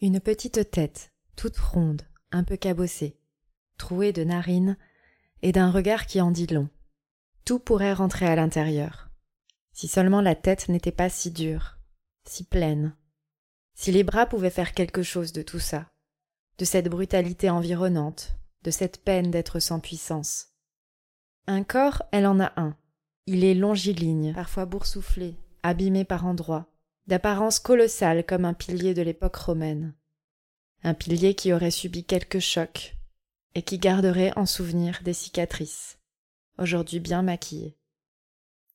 Une petite tête, toute ronde, un peu cabossée, trouée de narines et d'un regard qui en dit long. Tout pourrait rentrer à l'intérieur. Si seulement la tête n'était pas si dure, si pleine. Si les bras pouvaient faire quelque chose de tout ça, de cette brutalité environnante, de cette peine d'être sans puissance. Un corps, elle en a un. Il est longiligne, parfois boursouflé, abîmé par endroits, d'apparence colossale comme un pilier de l'époque romaine. Un pilier qui aurait subi quelques chocs et qui garderait en souvenir des cicatrices, aujourd'hui bien maquillées.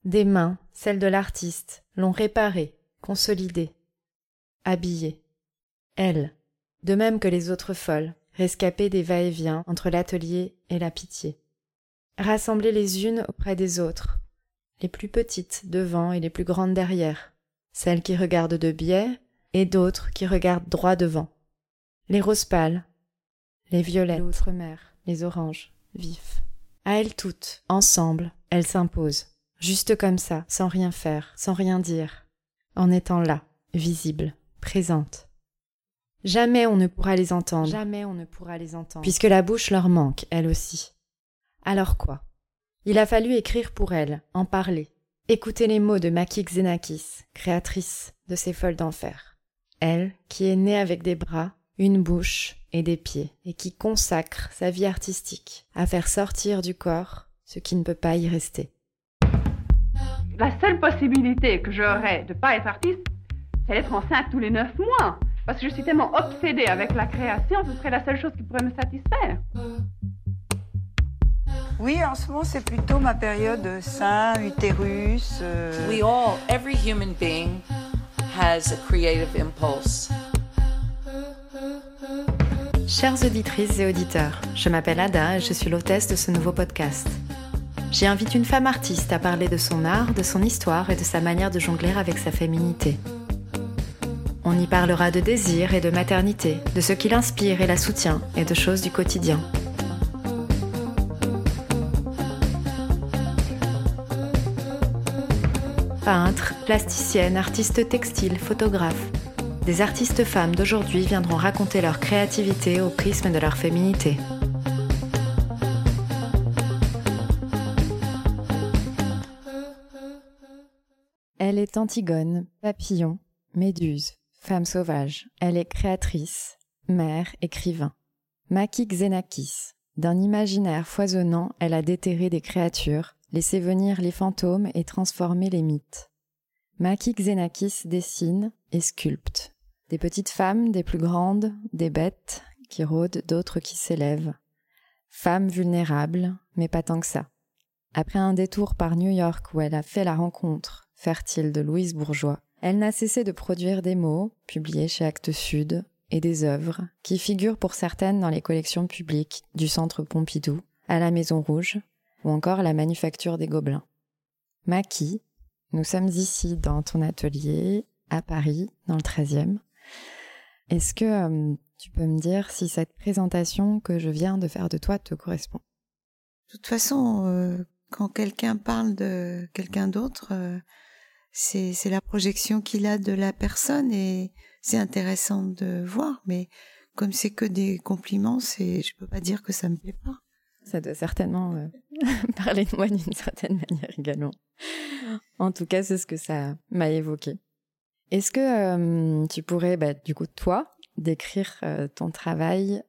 Des mains, celles de l'artiste, l'ont réparé, consolidé, habillé. Elle, de même que les autres folles, rescapées des va-et-vient entre l'atelier et la pitié. Rassemblées les unes auprès des autres, les plus petites devant et les plus grandes derrière, celles qui regardent de biais et d'autres qui regardent droit devant. Les roses pâles, les violettes, l'outre-mer, les oranges, vifs. À elles toutes, ensemble, elles s'imposent, juste comme ça, sans rien faire, sans rien dire, en étant là, visibles, présentes. Jamais on ne pourra les entendre. Jamais on ne pourra les entendre. Puisque la bouche leur manque, elle aussi. Alors quoi? Il a fallu écrire pour elle, en parler, écouter les mots de Maki Xenakis, créatrice de ces folles d'enfer. Elle, qui est née avec des bras, une bouche et des pieds, et qui consacre sa vie artistique à faire sortir du corps ce qui ne peut pas y rester. La seule possibilité que j'aurais de pas être artiste, c'est d'être enceinte tous les neuf mois. Parce que je suis tellement obsédée avec la création, ce serait la seule chose qui pourrait me satisfaire. Oui, en ce moment, c'est plutôt ma période sein, utérus. Euh... We all, every human being has a creative impulse. Chères auditrices et auditeurs, je m'appelle Ada et je suis l'hôtesse de ce nouveau podcast. J'y invite une femme artiste à parler de son art, de son histoire et de sa manière de jongler avec sa féminité. On y parlera de désir et de maternité, de ce qui l'inspire et la soutient, et de choses du quotidien. Peintres, plasticiennes, artistes textiles, photographes, des artistes femmes d'aujourd'hui viendront raconter leur créativité au prisme de leur féminité. Elle est Antigone, papillon, méduse, Femme sauvage, elle est créatrice, mère, écrivain. Maki Xenakis. D'un imaginaire foisonnant, elle a déterré des créatures, laissé venir les fantômes et transformé les mythes. Maki Xenakis dessine et sculpte. Des petites femmes, des plus grandes, des bêtes qui rôdent, d'autres qui s'élèvent. Femme vulnérable, mais pas tant que ça. Après un détour par New York où elle a fait la rencontre fertile de Louise Bourgeois, elle n'a cessé de produire des mots, publiés chez Actes Sud, et des œuvres, qui figurent pour certaines dans les collections publiques du Centre Pompidou, à la Maison Rouge, ou encore la Manufacture des Gobelins. Maki, nous sommes ici dans ton atelier, à Paris, dans le 13e. Est-ce que euh, tu peux me dire si cette présentation que je viens de faire de toi te correspond? De toute façon, euh, quand quelqu'un parle de quelqu'un d'autre, euh, c'est la projection qu'il a de la personne et c'est intéressant de voir mais comme c'est que des compliments je peux pas dire que ça me plaît pas ça doit certainement euh, parler de moi d'une certaine manière également. En tout cas c'est ce que ça m'a évoqué. Est-ce que euh, tu pourrais bah, du coup toi décrire euh, ton travail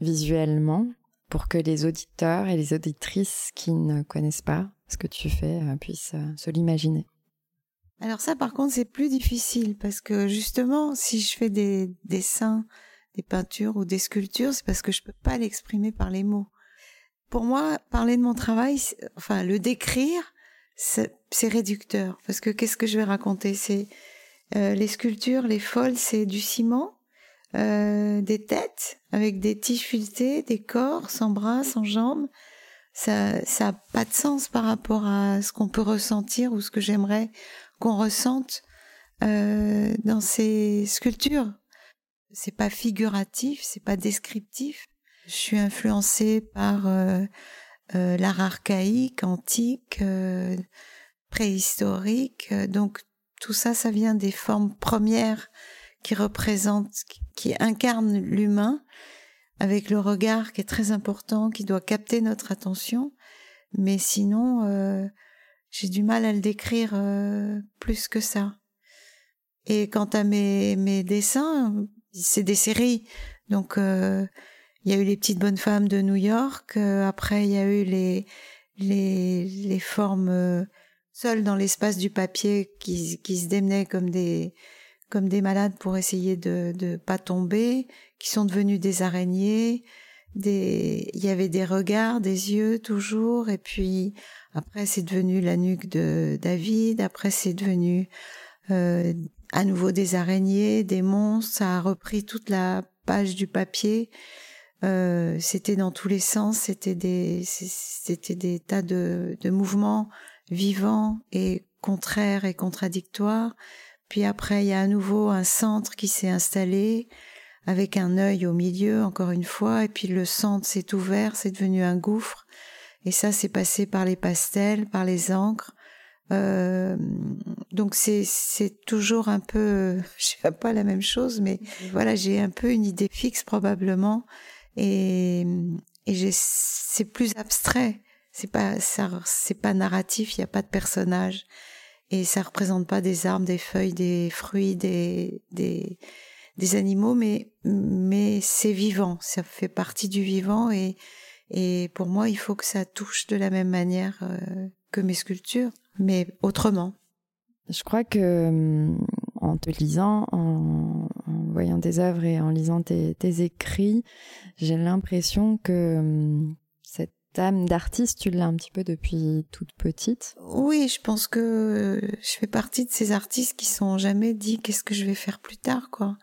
visuellement pour que les auditeurs et les auditrices qui ne connaissent pas ce que tu fais puissent se l'imaginer? Alors ça, par contre, c'est plus difficile parce que justement, si je fais des dessins, des peintures ou des sculptures, c'est parce que je peux pas l'exprimer par les mots. Pour moi, parler de mon travail, enfin le décrire, c'est réducteur parce que qu'est-ce que je vais raconter? C'est euh, les sculptures, les folles, c'est du ciment, euh, des têtes avec des tiges filetées, des corps sans bras, sans jambes. Ça, ça a pas de sens par rapport à ce qu'on peut ressentir ou ce que j'aimerais qu'on ressente euh, dans ces sculptures. C'est pas figuratif, c'est pas descriptif. Je suis influencée par euh, euh, l'art archaïque, antique, préhistorique. Donc tout ça, ça vient des formes premières qui représente, qui incarne l'humain, avec le regard qui est très important, qui doit capter notre attention. Mais sinon, euh, j'ai du mal à le décrire euh, plus que ça. Et quant à mes, mes dessins, c'est des séries. Donc, euh, il y a eu les petites bonnes femmes de New York. après, il y a eu les les, les formes seules dans l'espace du papier qui, qui se démenaient comme des comme des malades pour essayer de ne pas tomber, qui sont devenus des araignées. Des, il y avait des regards, des yeux toujours, et puis après c'est devenu la nuque de David. Après c'est devenu euh, à nouveau des araignées, des monstres. Ça a repris toute la page du papier. Euh, c'était dans tous les sens. C'était des, c'était des tas de, de mouvements vivants et contraires et contradictoires. Puis après, il y a à nouveau un centre qui s'est installé avec un œil au milieu, encore une fois, et puis le centre s'est ouvert, c'est devenu un gouffre. Et ça, c'est passé par les pastels, par les encres. Euh, donc c'est c'est toujours un peu, je sais pas la même chose, mais voilà, j'ai un peu une idée fixe probablement, et et c'est plus abstrait. C'est pas c'est pas narratif. Il y a pas de personnage et ça représente pas des arbres, des feuilles, des fruits, des des, des animaux, mais mais c'est vivant, ça fait partie du vivant et et pour moi il faut que ça touche de la même manière euh, que mes sculptures, mais autrement. Je crois que hum, en te lisant, en, voyant tes œuvres et en lisant tes, écrits, j'ai l'impression que hum, cette âme d'artiste, tu l'as un petit peu depuis toute petite Oui, je pense que je fais partie de ces artistes qui sont jamais dit qu'est-ce que je vais faire plus tard, quoi.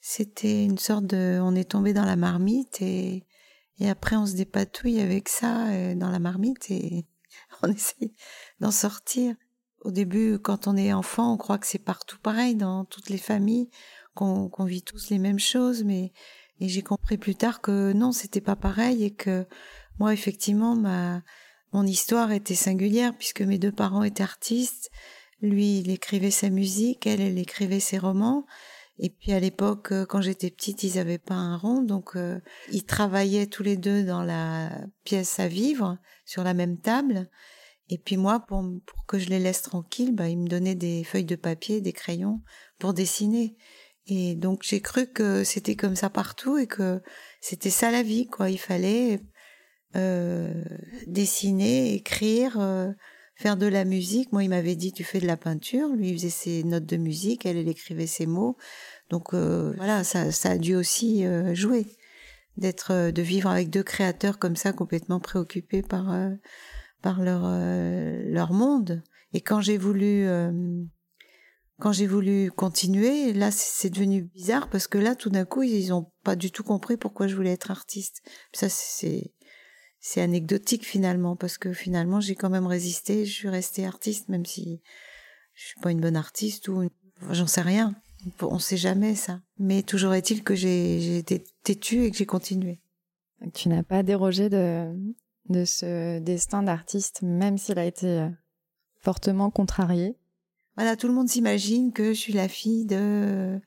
C'était une sorte de, on est tombé dans la marmite et, et après on se dépatouille avec ça euh, dans la marmite et on essaie d'en sortir. Au début, quand on est enfant, on croit que c'est partout pareil dans toutes les familles, qu'on vit tous les mêmes choses, mais et j'ai compris plus tard que non, c'était pas pareil et que moi, effectivement, ma, mon histoire était singulière puisque mes deux parents étaient artistes. Lui, il écrivait sa musique, elle, elle écrivait ses romans. Et puis à l'époque, euh, quand j'étais petite, ils n'avaient pas un rond, donc euh, ils travaillaient tous les deux dans la pièce à vivre, sur la même table. Et puis moi, pour, que je les laisse tranquilles, bah, ils me donnaient des feuilles de papier, des crayons pour dessiner. Et donc j'ai cru que c'était comme ça partout et que c'était ça la vie, quoi. Il fallait euh, dessiner, écrire, euh, faire de la musique. Moi, il m'avait dit tu fais de la peinture. Lui, il faisait ses notes de musique, elle, elle écrivait ses mots. Donc euh, voilà, ça, ça a dû aussi jouer d'être, de vivre avec deux créateurs comme ça, complètement préoccupés par par leur leur monde. Et quand j'ai voulu quand j'ai voulu continuer, là, c'est devenu bizarre parce que là, tout d'un coup, ils ont pas du tout compris pourquoi je voulais être artiste. Ça, c'est c'est anecdotique finalement parce que finalement j'ai quand même résisté, je suis restée artiste même si je suis pas une bonne artiste ou j'en sais rien. On sait jamais ça. Mais toujours est-il que j'ai été têtue et que j'ai continué. Tu n'as pas dérogé de, de ce destin d'artiste, même s'il a été euh, fortement contrarié. Voilà, tout le monde s'imagine que je suis la fille de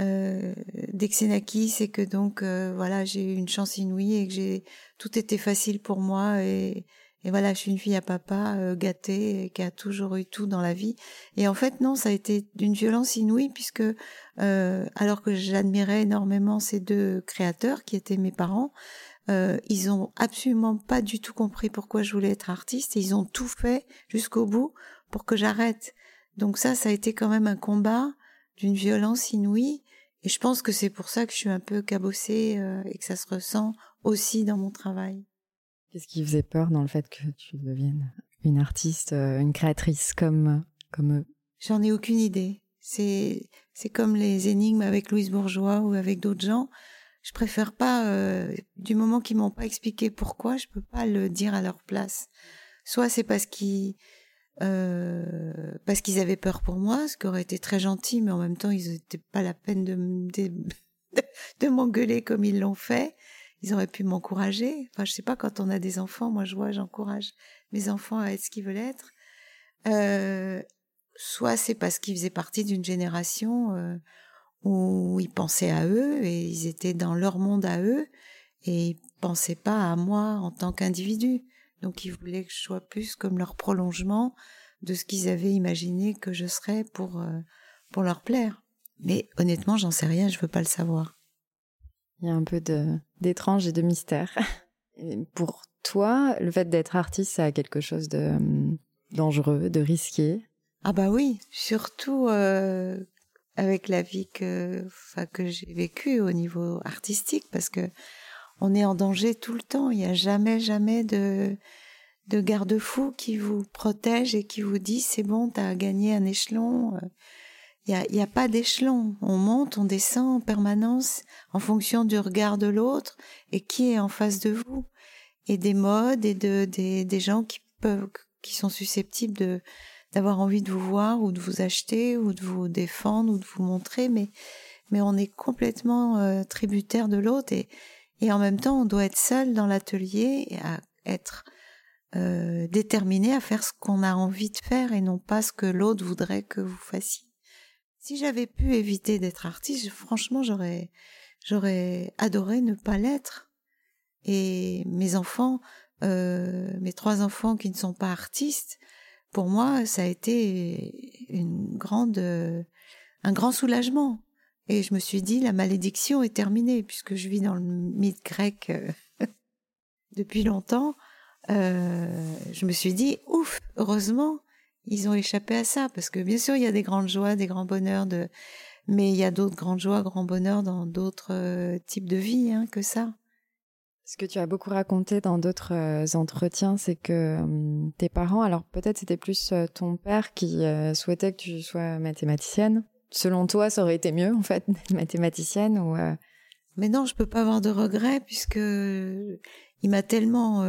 euh, d'Exenakis et que donc euh, voilà j'ai eu une chance inouïe et que j'ai tout était facile pour moi et, voilà je suis une fille à papa gâtée qui a toujours eu tout dans la vie et en fait non ça a été d'une violence inouïe puisque alors que j'admirais énormément ces deux créateurs qui étaient mes parents euh, ils ont absolument pas du tout compris pourquoi je voulais être artiste et ils ont tout fait jusqu'au bout pour que j'arrête donc ça ça a été quand même un combat d'une violence inouïe. Et je pense que c'est pour ça que je suis un peu cabossée euh, et que ça se ressent aussi dans mon travail. Qu'est-ce qui faisait peur dans le fait que tu deviennes une artiste, euh, une créatrice comme comme eux? J'en ai aucune idée. C'est c'est comme les énigmes avec Louise Bourgeois ou avec d'autres gens. Je préfère pas euh, du moment qu'ils m'ont pas expliqué pourquoi, je peux pas le dire à leur place. Soit c'est parce qu'ils euh, parce qu'ils avaient peur pour moi, ce qui aurait été très gentil, mais en même temps, ils n'étaient pas la peine de, m'engueuler comme ils l'ont fait. Ils auraient pu m'encourager. Enfin, je sais pas, quand on a des enfants, moi, je vois, j'encourage mes enfants à être ce qu'ils veulent être. Euh, soit c'est parce qu'ils faisaient partie d'une génération euh, où ils pensaient à eux et ils étaient dans leur monde à eux et ils pensaient pas à moi en tant qu'individu. Donc ils voulaient que je sois plus comme leur prolongement de ce qu'ils avaient imaginé que je serais pour euh, pour leur plaire. Mais honnêtement, j'en sais rien, je veux pas le savoir. Il y a un peu d'étrange et de mystère. pour toi, le fait d'être artiste, ça a quelque chose de hum, dangereux, de risqué? Ah bah oui, surtout euh, avec la vie que, enfin, que j'ai vécue au niveau artistique, parce que on est en danger tout le temps. Il n'y a jamais, jamais de, de garde-fou qui vous protège et qui vous dit c'est bon, t'as gagné un échelon. Il n'y a, y a pas d'échelon. On monte, on descend en permanence en fonction du regard de l'autre et qui est en face de vous et des modes et de des, des gens qui peuvent qui sont susceptibles de d'avoir envie de vous voir ou de vous acheter ou de vous défendre ou de vous montrer, mais mais on est complètement euh, tributaire de l'autre et et en même temps on doit être seul dans l'atelier à être euh, déterminé à faire ce qu'on a envie de faire et non pas ce que l'autre voudrait que vous fassiez. Si j'avais pu éviter d'être artiste, franchement j'aurais j'aurais adoré ne pas l'être. Et mes enfants, euh, mes trois enfants qui ne sont pas artistes, pour moi, ça a été une grande, un grand soulagement. Et je me suis dit, la malédiction est terminée, puisque je vis dans le mythe grec euh, depuis longtemps. Euh, je me suis dit, ouf, heureusement, ils ont échappé à ça, parce que bien sûr, il y a des grandes joies, des grands bonheurs, de... mais il y a d'autres grandes joies, grands bonheurs dans d'autres euh, types de vie hein, que ça. Ce que tu as beaucoup raconté dans d'autres euh, entretiens, c'est que hum, tes parents, alors peut-être c'était plus euh, ton père qui euh, souhaitait que tu sois mathématicienne. Selon toi, ça aurait été mieux en fait, mathématicienne ou Mais non, je peux pas avoir de regrets puisque il m'a tellement,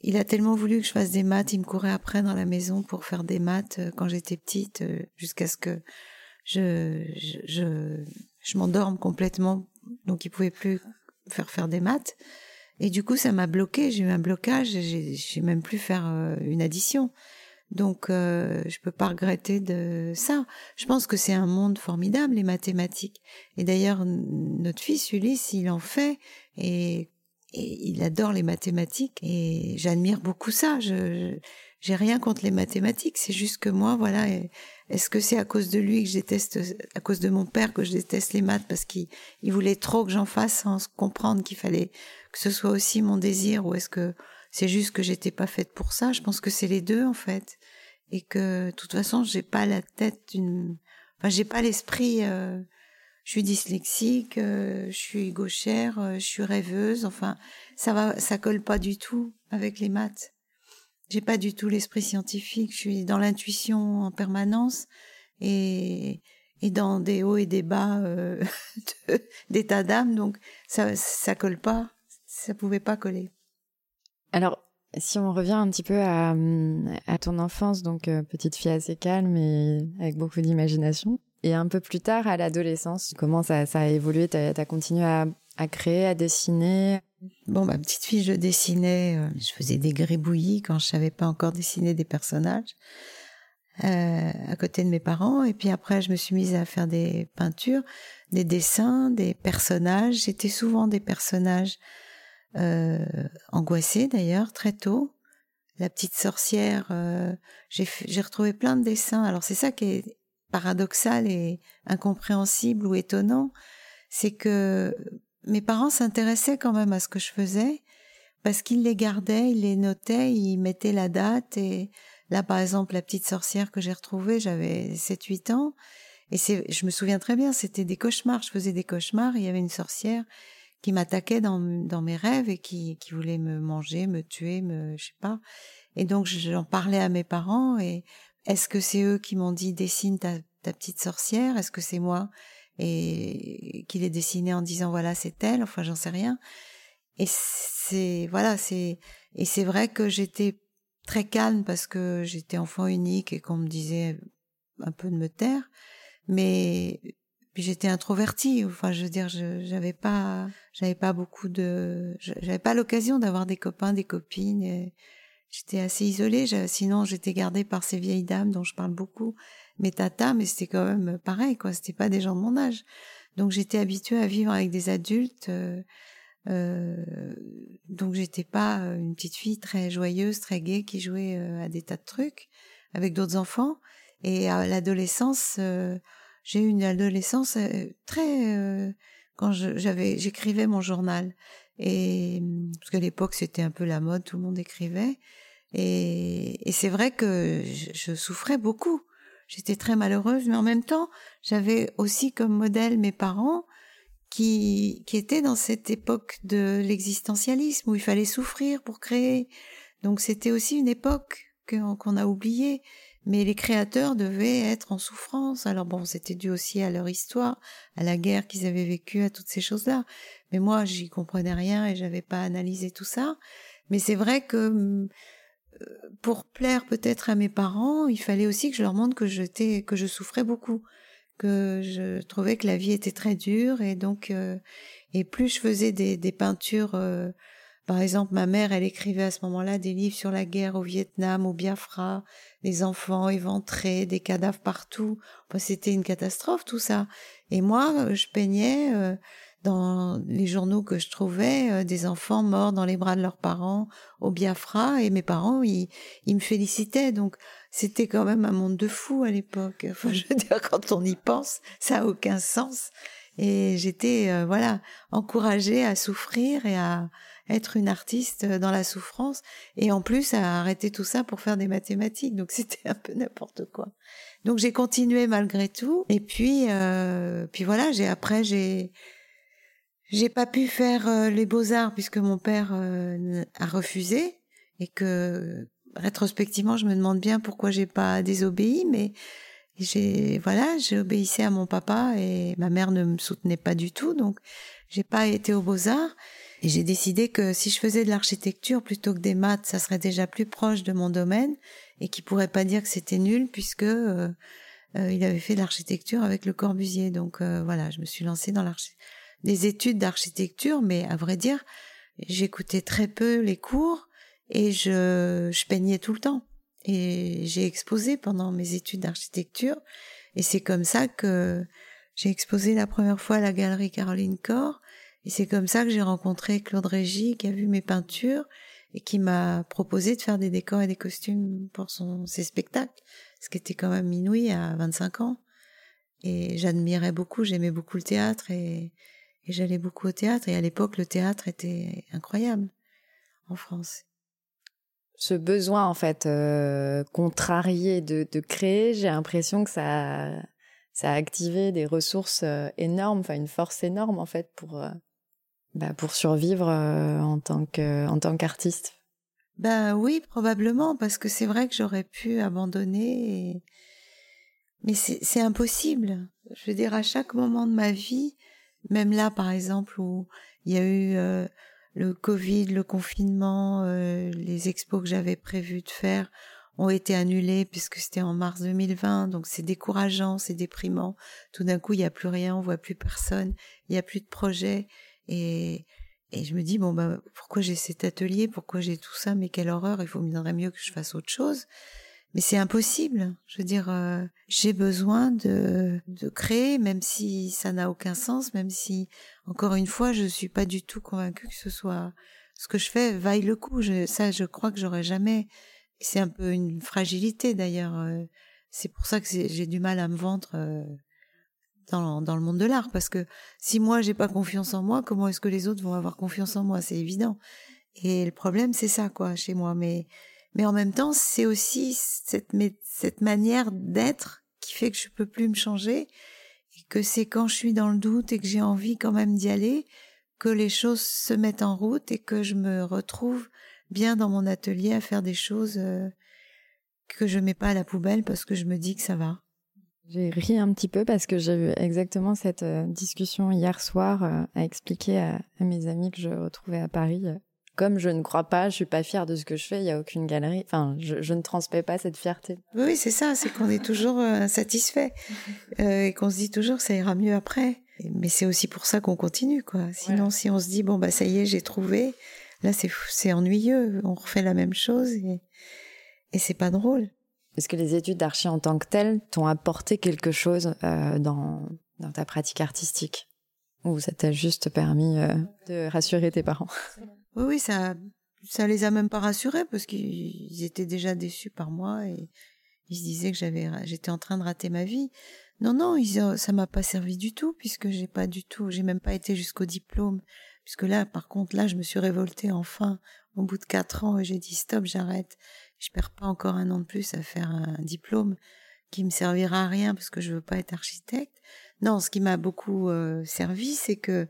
il a tellement voulu que je fasse des maths. Il me courait après dans la maison pour faire des maths quand j'étais petite, jusqu'à ce que je je je, je m'endorme complètement. Donc il pouvait plus faire faire des maths. Et du coup, ça m'a bloqué. J'ai eu un blocage. J'ai même plus faire euh, une addition. Donc, euh, je peux pas regretter de ça. Je pense que c'est un monde formidable, les mathématiques. Et d'ailleurs, notre fils Ulysse, il en fait et, et il adore les mathématiques. Et j'admire beaucoup ça. Je, j'ai rien contre les mathématiques. C'est juste que moi, voilà, est-ce que c'est à cause de lui que je déteste, à cause de mon père que je déteste les maths parce qu'il voulait trop que j'en fasse sans comprendre qu'il fallait que ce soit aussi mon désir ou est-ce que c'est juste que j'étais pas faite pour ça? Je pense que c'est les deux en fait et que de toute façon j'ai pas la tête d'une, enfin j'ai pas l'esprit. Euh, je suis dyslexique, euh, je suis gauchère, euh, je suis rêveuse. Enfin, ça va, ça colle pas du tout avec les maths. J'ai pas du tout l'esprit scientifique. Je suis dans l'intuition en permanence et, et dans des hauts et des bas euh, d'état d'âme. Donc ça, ça colle pas. Ça pouvait pas coller. Alors, si on revient un petit peu à, à ton enfance, donc euh, petite fille assez calme et avec beaucoup d'imagination, et un peu plus tard à l'adolescence, comment ça, ça a évolué? Tu as, continué à, à créer, à dessiner Bon, ma petite fille, je dessinais, euh, je faisais des gribouillis quand je savais pas encore dessiner des personnages euh, à côté de mes parents. Et puis après, je me suis mise à faire des peintures, des dessins, des personnages. C'était souvent des personnages euh, angoissés d'ailleurs, très tôt. La petite sorcière, euh, j'ai retrouvé plein de dessins. Alors c'est ça qui est paradoxal et incompréhensible ou étonnant, c'est que mes parents s'intéressaient quand même à ce que je faisais parce qu'ils les gardaient, ils les notaient, ils mettaient la date et là par exemple la petite sorcière que j'ai retrouvée, j'avais 7 8 ans et c'est je me souviens très bien, c'était des cauchemars, je faisais des cauchemars, il y avait une sorcière qui m'attaquait dans mes rêves et qui voulait me manger, me tuer, me je sais pas. Et donc j'en parlais à mes parents et est-ce que c'est eux qui m'ont dit dessine ta petite sorcière, est-ce que c'est moi et qu'il est dessiné en disant voilà c'est elle enfin j'en sais rien. Et c'est voilà c'est et c'est vrai que j'étais très calme parce que j'étais enfant unique et qu'on me disait un peu de me taire mais puis j'étais introvertie. Enfin je veux dire j'avais pas j'avais pas beaucoup de j'avais pas l'occasion d'avoir des copains des copines j'étais assez isolée. Sinon j'étais gardée par ces vieilles dames dont je parle beaucoup mes tatas, mais c'était quand même pareil, quoi. C'était pas des gens de mon âge. Donc j'étais habituée à vivre avec des adultes. Euh, euh, donc j'étais pas une petite fille très joyeuse, très gaie qui jouait à des tas de trucs avec d'autres enfants. Et à l'adolescence, j'ai eu une adolescence très quand j'avais j'écrivais mon journal et parce qu'à l'époque c'était un peu la mode, tout le monde écrivait et, et c'est vrai que je, souffrais beaucoup. J'étais très malheureuse, mais en même temps j'avais aussi comme modèle mes parents qui qui étaient dans cette époque de l'existentialisme où il fallait souffrir pour créer. Donc c'était aussi une époque qu'on a oubliée mais les créateurs devaient être en souffrance. Alors bon, c'était dû aussi à leur histoire, à la guerre qu'ils avaient vécue, à toutes ces choses-là. Mais moi, j'y comprenais rien et j'avais pas analysé tout ça. Mais c'est vrai que pour plaire peut-être à mes parents, il fallait aussi que je leur montre que j'étais, que je souffrais beaucoup, que je trouvais que la vie était très dure et donc euh, et plus je faisais des, des peintures euh, par exemple, ma mère, elle écrivait à ce moment-là des livres sur la guerre au Vietnam, au Biafra, des enfants éventrés, des cadavres partout. c'était une catastrophe tout ça. Et moi, je peignais euh, dans les journaux que je trouvais euh, des enfants morts dans les bras de leurs parents au Biafra, et mes parents, ils, ils me félicitaient. Donc, c'était quand même un monde de fous à l'époque. Enfin, je veux dire, quand on y pense, ça a aucun sens. Et j'étais, euh, voilà, encouragée à souffrir et à être une artiste dans la souffrance et en plus à arrêter tout ça pour faire des mathématiques. Donc c'était un peu n'importe quoi. Donc j'ai continué malgré tout et puis euh, puis voilà, j'ai après j'ai j'ai pas pu faire euh, les beaux-arts puisque mon père euh, a refusé et que rétrospectivement, je me demande bien pourquoi j'ai pas désobéi mais j'ai voilà, j'ai obéissé à mon papa et ma mère ne me soutenait pas du tout donc j'ai pas été aux beaux-arts et j'ai décidé que si je faisais de l'architecture plutôt que des maths, ça serait déjà plus proche de mon domaine et qu'il pourrait pas dire que c'était nul puisque euh, euh, il avait fait de l'architecture avec le Corbusier. Donc euh, voilà, je me suis lancée dans des études d'architecture, mais à vrai dire, j'écoutais très peu les cours et je, je peignais tout le temps. Et j'ai exposé pendant mes études d'architecture et c'est comme ça que j'ai exposé la première fois à la galerie Caroline Corr et c'est comme ça que j'ai rencontré Claude Régis, qui a vu mes peintures et qui m'a proposé de faire des décors et des costumes pour son, ses spectacles, ce qui était quand même inouï à 25 ans. Et j'admirais beaucoup, j'aimais beaucoup le théâtre et, et j'allais beaucoup au théâtre. Et à l'époque, le théâtre était incroyable en France. Ce besoin, en fait, euh, contrarié de, de créer, j'ai l'impression que ça, ça a activé des ressources euh, énormes, enfin une force énorme, en fait, pour, euh, bah, pour survivre euh, en tant que en tant qu'artiste Ben oui, probablement, parce que c'est vrai que j'aurais pu abandonner, mais c'est impossible. Je veux dire, à chaque moment de ma vie, même là, par exemple, où il y a eu euh, le Covid, le confinement, euh, les expos que j'avais prévu de faire ont été annulés puisque c'était en mars 2020, donc c'est décourageant, c'est déprimant. Tout d'un coup, il n'y a plus rien, on voit plus personne, il n'y a plus de projet. Et, et je me dis, bon, bah, pourquoi j'ai cet atelier, pourquoi j'ai tout ça, mais quelle horreur, il faudrait mieux que je fasse autre chose. Mais c'est impossible. Je veux dire, euh, j'ai besoin de, de créer, même si ça n'a aucun sens, même si, encore une fois, je suis pas du tout convaincue que ce soit ce que je fais vaille le coup. Je, ça, je crois que j'aurais jamais. C'est un peu une fragilité d'ailleurs. Euh, c'est pour ça que j'ai du mal à me vendre euh, dans, dans le monde de l'art parce que si moi j'ai pas confiance en moi, comment est-ce que les autres vont avoir confiance en moi? C'est évident. Et le problème c'est ça quoi chez moi. Mais mais en même temps c'est aussi cette cette manière d'être qui fait que je peux plus me changer et que c'est quand je suis dans le doute et que j'ai envie quand même d'y aller que les choses se mettent en route et que je me retrouve bien dans mon atelier à faire des choses euh, que je mets pas à la poubelle parce que je me dis que ça va. J'ai ri un petit peu parce que j'ai eu exactement cette euh, discussion hier soir euh, à expliquer à, mes amis que je retrouvais à Paris. Euh, comme je ne crois pas, je suis pas fière de ce que je fais, il y a aucune galerie. Enfin, je, je ne transmets pas cette fierté. Oui, c'est ça, c'est qu'on est toujours insatisfait et qu'on se dit toujours que ça ira mieux après. Mais c'est aussi pour ça qu'on continue, quoi. Sinon, si on se dit bon bah ça y est, j'ai trouvé, là c'est c'est ennuyeux, on refait la même chose et et c'est pas drôle. Est-ce que les études d'archi en tant que telles t'ont apporté quelque chose euh, dans, dans ta pratique artistique? Ou ça t'a juste permis euh, de rassurer tes parents? Oui, ça, ça les a même pas rassurés parce qu'ils étaient déjà déçus par moi et ils se disaient que j'avais, j'étais en train de rater ma vie. Non, non, ils, ça m'a pas servi du tout puisque j'ai pas du tout, j'ai même pas été jusqu'au diplôme. Puisque là, par contre, là, je me suis révoltée enfin au bout de quatre ans et j'ai dit stop, j'arrête je perds pas encore un an de plus à faire un diplôme qui me servira à rien parce que je veux pas être architecte. Non, ce qui m'a beaucoup euh, servi, c'est que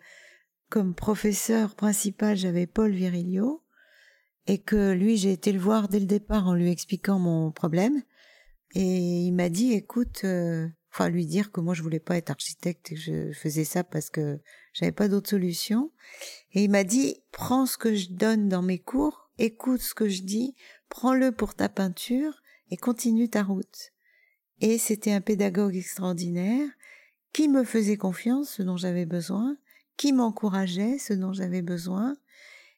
comme professeur principal, j'avais Paul Virilio et que lui, j'ai été le voir dès le départ en lui expliquant mon problème et il m'a dit, écoute, euh, enfin lui dire que moi je voulais pas être architecte et que je faisais ça parce que j'avais pas d'autre solution. Et il m'a dit, prends ce que je donne dans mes cours, écoute ce que je dis, prends-le pour ta peinture et continue ta route. Et c'était un pédagogue extraordinaire qui me faisait confiance, ce dont j'avais besoin, qui m'encourageait, ce dont j'avais besoin.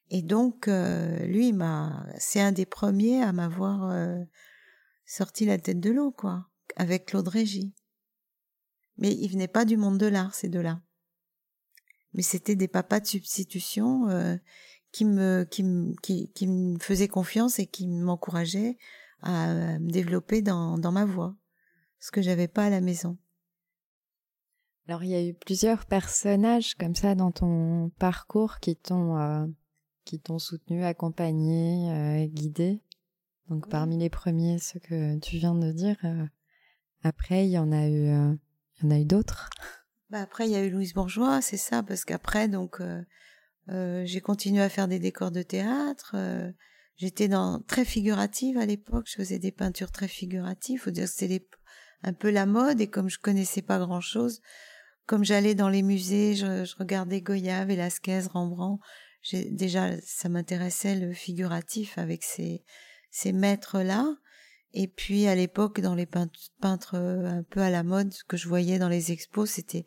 Et donc, euh, lui, m'a, c'est un des premiers à m'avoir euh, sorti la tête de l'eau, quoi, avec Claude Régis. Mais il venait pas du monde de l'art, ces deux-là. Mais c'était des papas de substitution euh, qui me qui me qui, me faisait confiance et qui m'encourageait à me développer dans dans ma voix, ce que j'avais pas à la maison. Alors il y a eu plusieurs personnages comme ça dans ton parcours qui t'ont euh, qui t'ont soutenu, accompagné, euh, guidé. Donc parmi les premiers ceux que tu viens de dire. Euh, après il y en a eu il y en a eu d'autres. Bah après il y a eu Louise Bourgeois, c'est ça parce qu'après donc j'ai continué à faire des décors de théâtre. J'étais dans très figurative à l'époque. Je faisais des peintures très figuratives. Faut dire que c'était un peu la mode. Et comme je connaissais pas grand chose, comme j'allais dans les musées, je, regardais Goya, Velasquez, Rembrandt. Déjà, ça m'intéressait le figuratif avec ces, ces maîtres-là. Et puis à l'époque, dans les peintres un peu à la mode, ce que je voyais dans les expos, c'était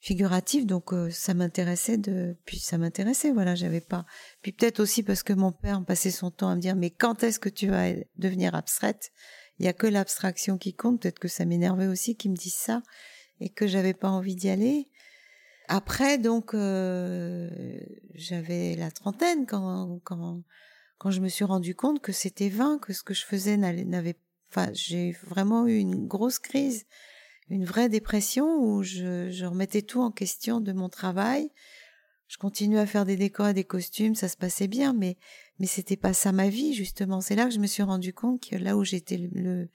figuratif. Donc euh, ça m'intéressait de puis ça m'intéressait voilà j'avais pas. Puis peut-être aussi parce que mon père passait son temps à me dire mais quand est-ce que tu vas devenir abstraite? Il y a que l'abstraction qui compte. Peut-être que ça m'énervait aussi qu'il me dise ça et que j'avais pas envie d'y aller après donc euh, j'avais la trentaine quand quand quand je me suis rendu compte que c'était vain que ce que je faisais n'avait enfin j'ai vraiment eu une grosse crise une vraie dépression où je, je, remettais tout en question de mon travail. Je continuais à faire des décors et des costumes, ça se passait bien, mais mais c'était pas ça ma vie justement. C'est là que je me suis rendu compte que là où j'étais le,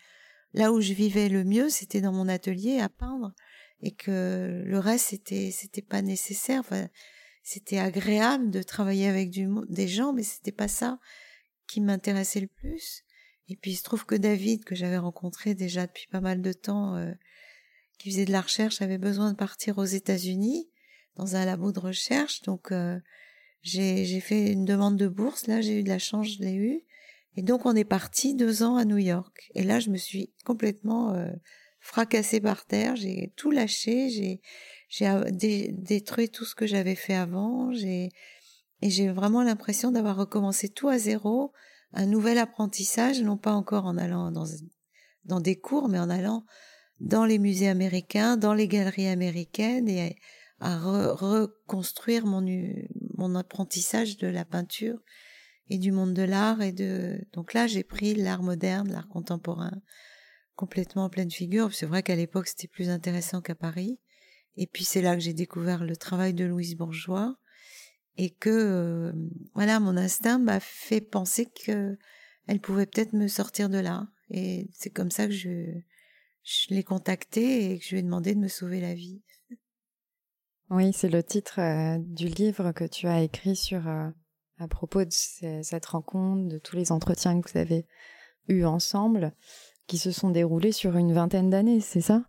là où je vivais le mieux, c'était dans mon atelier à peindre et que le reste c'était c'était pas nécessaire. C'était agréable de travailler avec du, des gens, mais c'était pas ça qui m'intéressait le plus. Et puis il se trouve que David, que j'avais rencontré déjà depuis pas mal de temps, euh, qui faisait de la recherche avait besoin de partir aux États-Unis dans un labo de recherche. Donc euh, j'ai fait une demande de bourse. Là, j'ai eu de la chance, je l'ai eu. Et donc on est parti deux ans à New York. Et là, je me suis complètement euh, fracassée par terre. J'ai tout lâché. J'ai j'ai détruit tout ce que j'avais fait avant. J'ai et j'ai vraiment l'impression d'avoir recommencé tout à zéro, un nouvel apprentissage, non pas encore en allant dans dans des cours, mais en allant dans les musées américains, dans les galeries américaines et à reconstruire mon, mon apprentissage de la peinture et du monde de l'art et de donc là j'ai pris l'art moderne, l'art contemporain complètement en pleine figure. C'est vrai qu'à l'époque c'était plus intéressant qu'à Paris. Et puis c'est là que j'ai découvert le travail de Louise Bourgeois et que euh, voilà mon instinct m'a fait penser que elle pouvait peut-être me sortir de là. Et c'est comme ça que je l'ai contacté et que je lui ai demandé de me sauver la vie. Oui, c'est le titre euh, du livre que tu as écrit sur euh, à propos de cette rencontre, de tous les entretiens que vous avez eus ensemble, qui se sont déroulés sur une vingtaine d'années, c'est ça?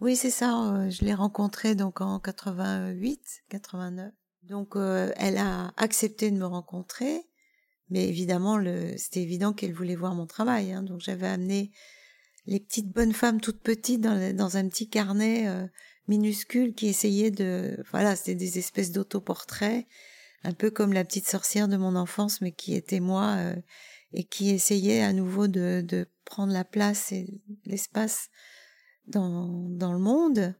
Oui, c'est ça. Euh, je l'ai rencontrée donc en 88, 89. Donc elle a accepté de me rencontrer, mais évidemment, c'était évident qu'elle voulait voir mon travail. Hein, donc j'avais amené les petites bonnes femmes toutes petites dans, un petit carnet euh, minuscule qui essayait de voilà c'était des espèces d'autoportraits un peu comme la petite sorcière de mon enfance mais qui était moi euh, et qui essayait à nouveau de, prendre la place et l'espace dans, le monde.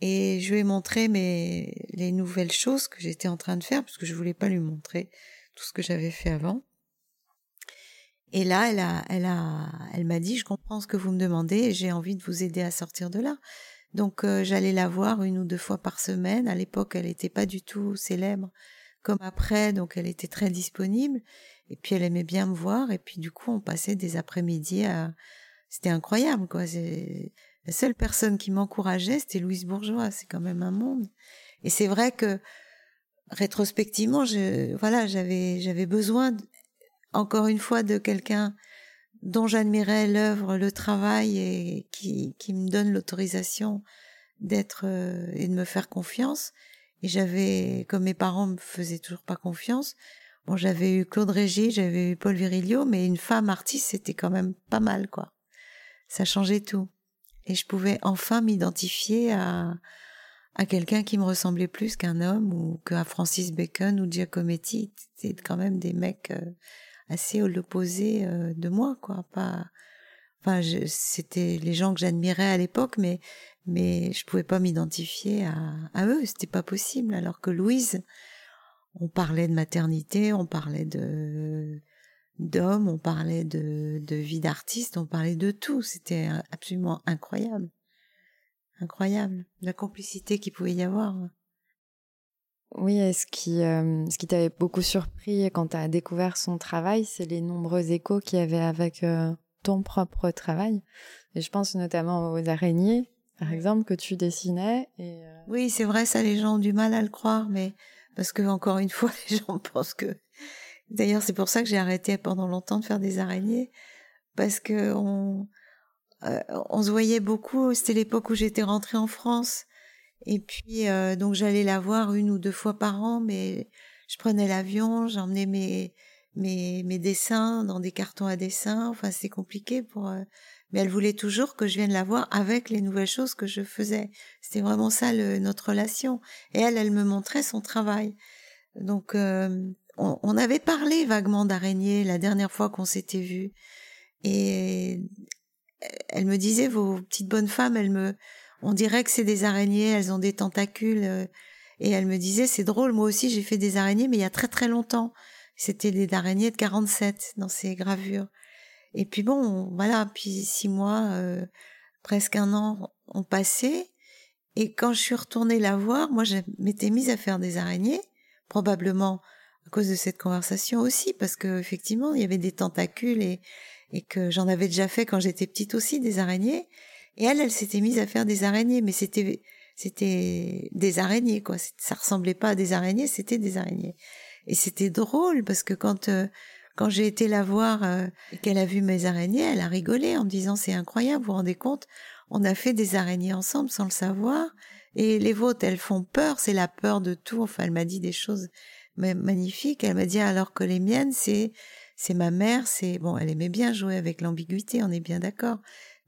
Et je lui ai montré mes, les nouvelles choses que j'étais en train de faire, parce que je voulais pas lui montrer tout ce que j'avais fait avant. Et là, elle a, elle a, elle m'a dit, je comprends ce que vous me demandez j'ai envie de vous aider à sortir de là. Donc, euh, j'allais la voir une ou deux fois par semaine. À l'époque, elle n'était pas du tout célèbre comme après, donc elle était très disponible. Et puis, elle aimait bien me voir. Et puis, du coup, on passait des après-midi à, c'était incroyable, quoi. La seule personne qui m'encourageait, c'était Louise Bourgeois. C'est quand même un monde. Et c'est vrai que, rétrospectivement, je, voilà, j'avais, j'avais besoin, encore une fois, de quelqu'un dont j'admirais l'œuvre, le travail et qui, qui me donne l'autorisation d'être euh, et de me faire confiance. Et j'avais, comme mes parents me faisaient toujours pas confiance, bon, j'avais eu Claude Régis, j'avais eu Paul Virilio, mais une femme artiste, c'était quand même pas mal, quoi. Ça changeait tout. Et je pouvais enfin m'identifier à, à quelqu'un qui me ressemblait plus qu'un homme ou qu'à Francis Bacon ou Giacometti. C'était quand même des mecs euh, assez l'opposé euh, de moi, quoi. Pas, enfin, c'était les gens que j'admirais à l'époque, mais mais je pouvais pas m'identifier à, à eux, c'était pas possible. Alors que Louise, on parlait de maternité, on parlait de d'hommes, on parlait de, de vie d'artiste, on parlait de tout. C'était absolument incroyable. Incroyable. La complicité qu'il pouvait y avoir. Oui, et ce qui, euh, ce qui t'avait beaucoup surpris quand tu as découvert son travail, c'est les nombreux échos qu'il y avait avec euh, ton propre travail. Et je pense notamment aux araignées, par exemple, que tu dessinais. Et, euh, Oui, c'est vrai, ça, les gens ont du mal à le croire, mais parce que, encore une fois, les gens pensent que. D'ailleurs, c'est pour ça que j'ai arrêté pendant longtemps de faire des araignées, parce que on, on se voyait beaucoup. C'était l'époque où j'étais rentrée en France et puis euh, donc j'allais la voir une ou deux fois par an, mais je prenais l'avion, j'emmenais mes mes mes dessins dans des cartons à dessins. Enfin c'est compliqué pour. Euh, mais elle voulait toujours que je vienne la voir avec les nouvelles choses que je faisais. C'était vraiment ça le, notre relation. Et elle, elle me montrait son travail. Donc euh, on, on, avait parlé vaguement d'araignée la dernière fois qu'on s'était vu. Et elle me disait vos petites bonnes femmes, elles me on dirait que c'est des araignées, elles ont des tentacules. Euh, et elle me disait, c'est drôle, moi aussi j'ai fait des araignées, mais il y a très très longtemps. C'était des araignées de 47 dans ces gravures. Et puis bon, voilà, puis six mois, euh, presque un an ont passé. Et quand je suis retournée la voir, moi je m'étais mise à faire des araignées, probablement à cause de cette conversation aussi, parce que effectivement il y avait des tentacules et, et que j'en avais déjà fait quand j'étais petite aussi des araignées. Et elle, elle s'était mise à faire des araignées, mais c'était c'était des araignées quoi. Ça ressemblait pas à des araignées, c'était des araignées. Et c'était drôle parce que quand euh, quand j'ai été la voir euh, qu'elle a vu mes araignées, elle a rigolé en me disant c'est incroyable, vous vous rendez compte, on a fait des araignées ensemble sans le savoir. Et les vôtres, elles font peur, c'est la peur de tout. Enfin, elle m'a dit des choses magnifiques. Elle m'a dit alors que les miennes, c'est c'est ma mère, c'est bon, elle aimait bien jouer avec l'ambiguïté, on est bien d'accord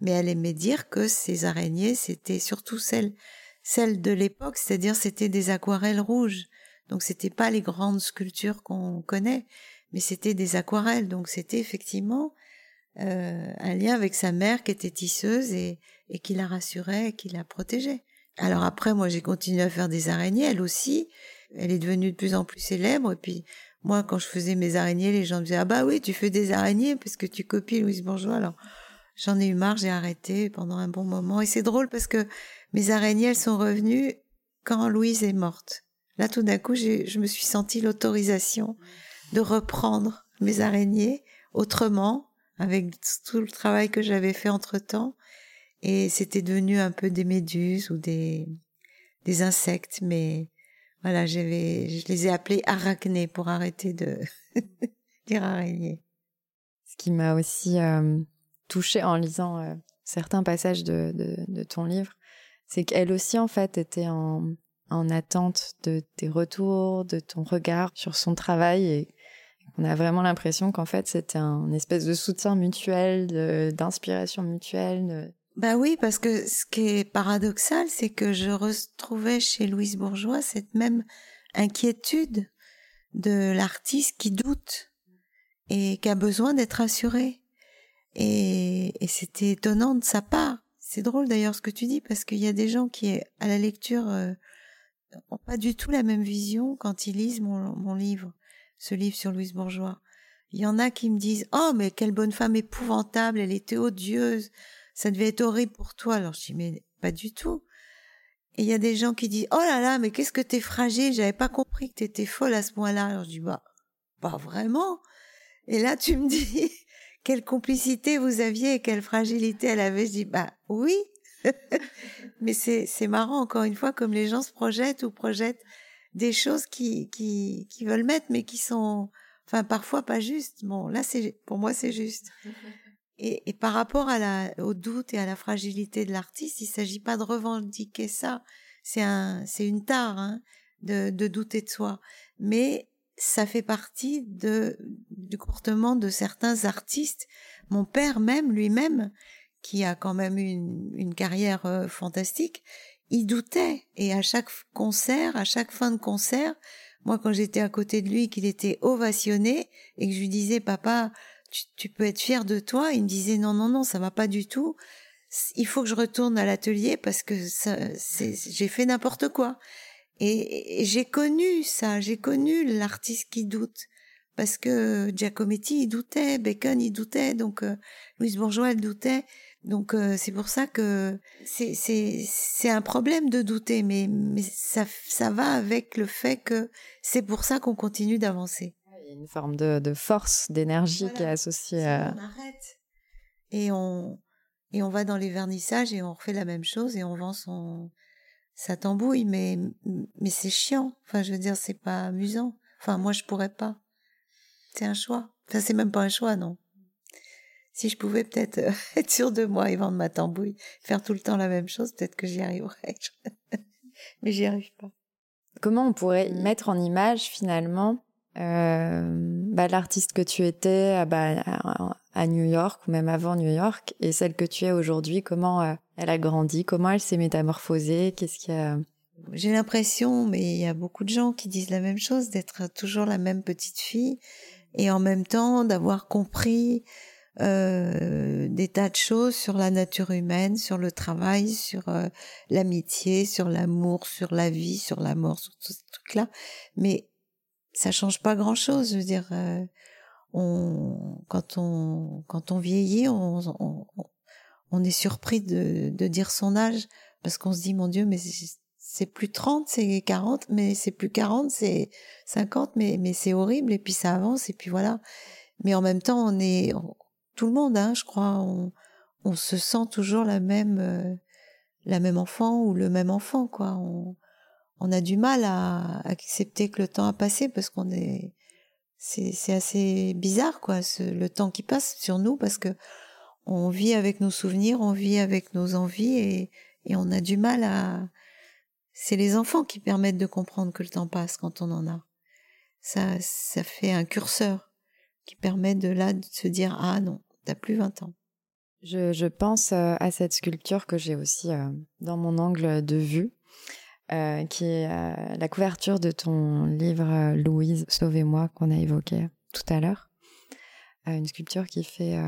mais elle aimait dire que ces araignées, c'était surtout celles, celles de l'époque, c'est-à-dire c'était des aquarelles rouges. Donc c'était pas les grandes sculptures qu'on connaît, mais c'était des aquarelles. Donc c'était effectivement euh, un lien avec sa mère qui était tisseuse et, qui la rassurait et qui la protégeait. Alors après, moi j'ai continué à faire des araignées, elle aussi. Elle est devenue de plus en plus célèbre et puis moi quand je faisais mes araignées, les gens disaient ah bah oui tu fais des araignées parce que tu copies Louise Bourgeois. Alors J'en ai eu marre, j'ai arrêté pendant un bon moment. Et c'est drôle parce que mes araignées, elles sont revenues quand Louise est morte. Là, tout d'un coup, je me suis sentie l'autorisation de reprendre mes araignées autrement, avec tout le travail que j'avais fait entre-temps. Et c'était devenu un peu des méduses ou des, des insectes, mais voilà, j'avais, je les ai appelés arachnées pour arrêter de dire araignées. Ce qui m'a aussi euh, touchée en lisant euh, certains passages de, de, ton livre, c'est qu'elle aussi, en fait, était en, en attente de tes retours, de ton regard sur son travail et on a vraiment l'impression qu'en fait c'était un espèce de soutien mutuel, d'inspiration mutuelle. Bah oui, parce que ce qui est paradoxal, c'est que je retrouvais chez Louise Bourgeois cette même inquiétude de l'artiste qui doute et qui a besoin d'être rassurée. Et, et c'était étonnant de sa part. C'est drôle d'ailleurs ce que tu dis parce qu'il y a des gens qui, à la lecture, euh, ont pas du tout la même vision quand ils lisent mon, mon livre, ce livre sur Louise Bourgeois. Il y en a qui me disent Oh, mais quelle bonne femme épouvantable, elle était odieuse, ça devait être horrible pour toi. Alors je dis Mais pas du tout. Et il y a des gens qui disent Oh là là, mais qu'est-ce que t'es fragile, j'avais pas compris que t'étais folle à ce point-là. Alors je dis Bah, pas vraiment. Et là, tu me dis quelle complicité vous aviez et quelle fragilité elle avait. Je dis, bah oui. Mais c'est, marrant, encore une fois, comme les gens se projettent ou projettent des choses qui, qui, qui veulent mettre, mais qui sont, enfin, parfois pas justes. Bon, là, c'est, pour moi, c'est juste. Et, par rapport à la, au doute et à la fragilité de l'artiste, il s'agit pas de revendiquer ça. C'est un, c'est une tare, hein, de, de douter de soi. Mais ça fait partie du comportement de certains artistes. Mon père même, lui-même, qui a quand même une, une carrière euh, fantastique, il doutait. Et à chaque concert, à chaque fin de concert, moi quand j'étais à côté de lui, qu'il était ovationné et que je lui disais, papa, tu, tu peux être fier de toi, il me disait, non, non, non, ça va pas du tout. Il faut que je retourne à l'atelier parce que j'ai fait n'importe quoi. Et, j'ai connu ça, j'ai connu l'artiste qui doute. Parce que Giacometti, il doutait, Bacon, il doutait, donc euh, Louise Bourgeois, elle doutait. Donc euh, c'est pour ça que c'est c'est c'est un problème de douter, mais mais ça ça va avec le fait que c'est pour ça qu'on continue d'avancer. Il y a une forme de, de force, d'énergie qui est associée à. On arrête et on et on va dans les vernissages et on refait la même chose et on vend son ça t'embouille, mais, mais c'est chiant. Enfin, je veux dire, c'est pas amusant. Enfin, moi, je pourrais pas. C'est un choix. Enfin, c'est même pas un choix, non. Si je pouvais peut-être euh, être sûr de moi et vendre ma tambouille, faire tout le temps la même chose, peut-être que j'y arriverais. mais j'y arrive pas. Comment on pourrait mettre en image finalement euh, bah, l'artiste que tu étais ah, bah, à New York ou même avant New York et celle que tu es aujourd'hui? Comment euh, elle a grandi? Comment elle s'est métamorphosée? Qu'est-ce qu'il y a? J'ai l'impression, mais il y a beaucoup de gens qui disent la même chose, d'être toujours la même petite fille et en même temps d'avoir compris euh, des tas de choses sur la nature humaine, sur le travail, sur euh, l'amitié, sur l'amour, sur la vie, sur la mort, sur tout ce truc-là. Mais ça change pas grand-chose. Je veux dire, euh, on, quand on quand on vieillit, on, on, on est surpris de, de, dire son âge parce qu'on se dit mon Dieu, mais c'est plus 30, c'est 40, mais c'est plus 40, c'est 50, mais mais c'est horrible et puis ça avance et puis voilà. Mais en même temps, on est tout le monde, hein, je crois, on, on se sent toujours la même euh, la même enfant ou le même enfant quoi. On, on a du mal à accepter que le temps a passé parce qu'on est c'est assez bizarre quoi le temps qui passe sur nous parce que on vit avec nos souvenirs on vit avec nos envies et, et on a du mal à c'est les enfants qui permettent de comprendre que le temps passe quand on en a. Ça ça fait un curseur qui permet de là de se dire ah non t'as plus 20 ans je, je pense euh, à cette sculpture que j'ai aussi euh, dans mon angle de vue euh, qui est la couverture de ton livre Louise, Sauvez-moi, qu'on a évoqué tout à l'heure. une sculpture qui fait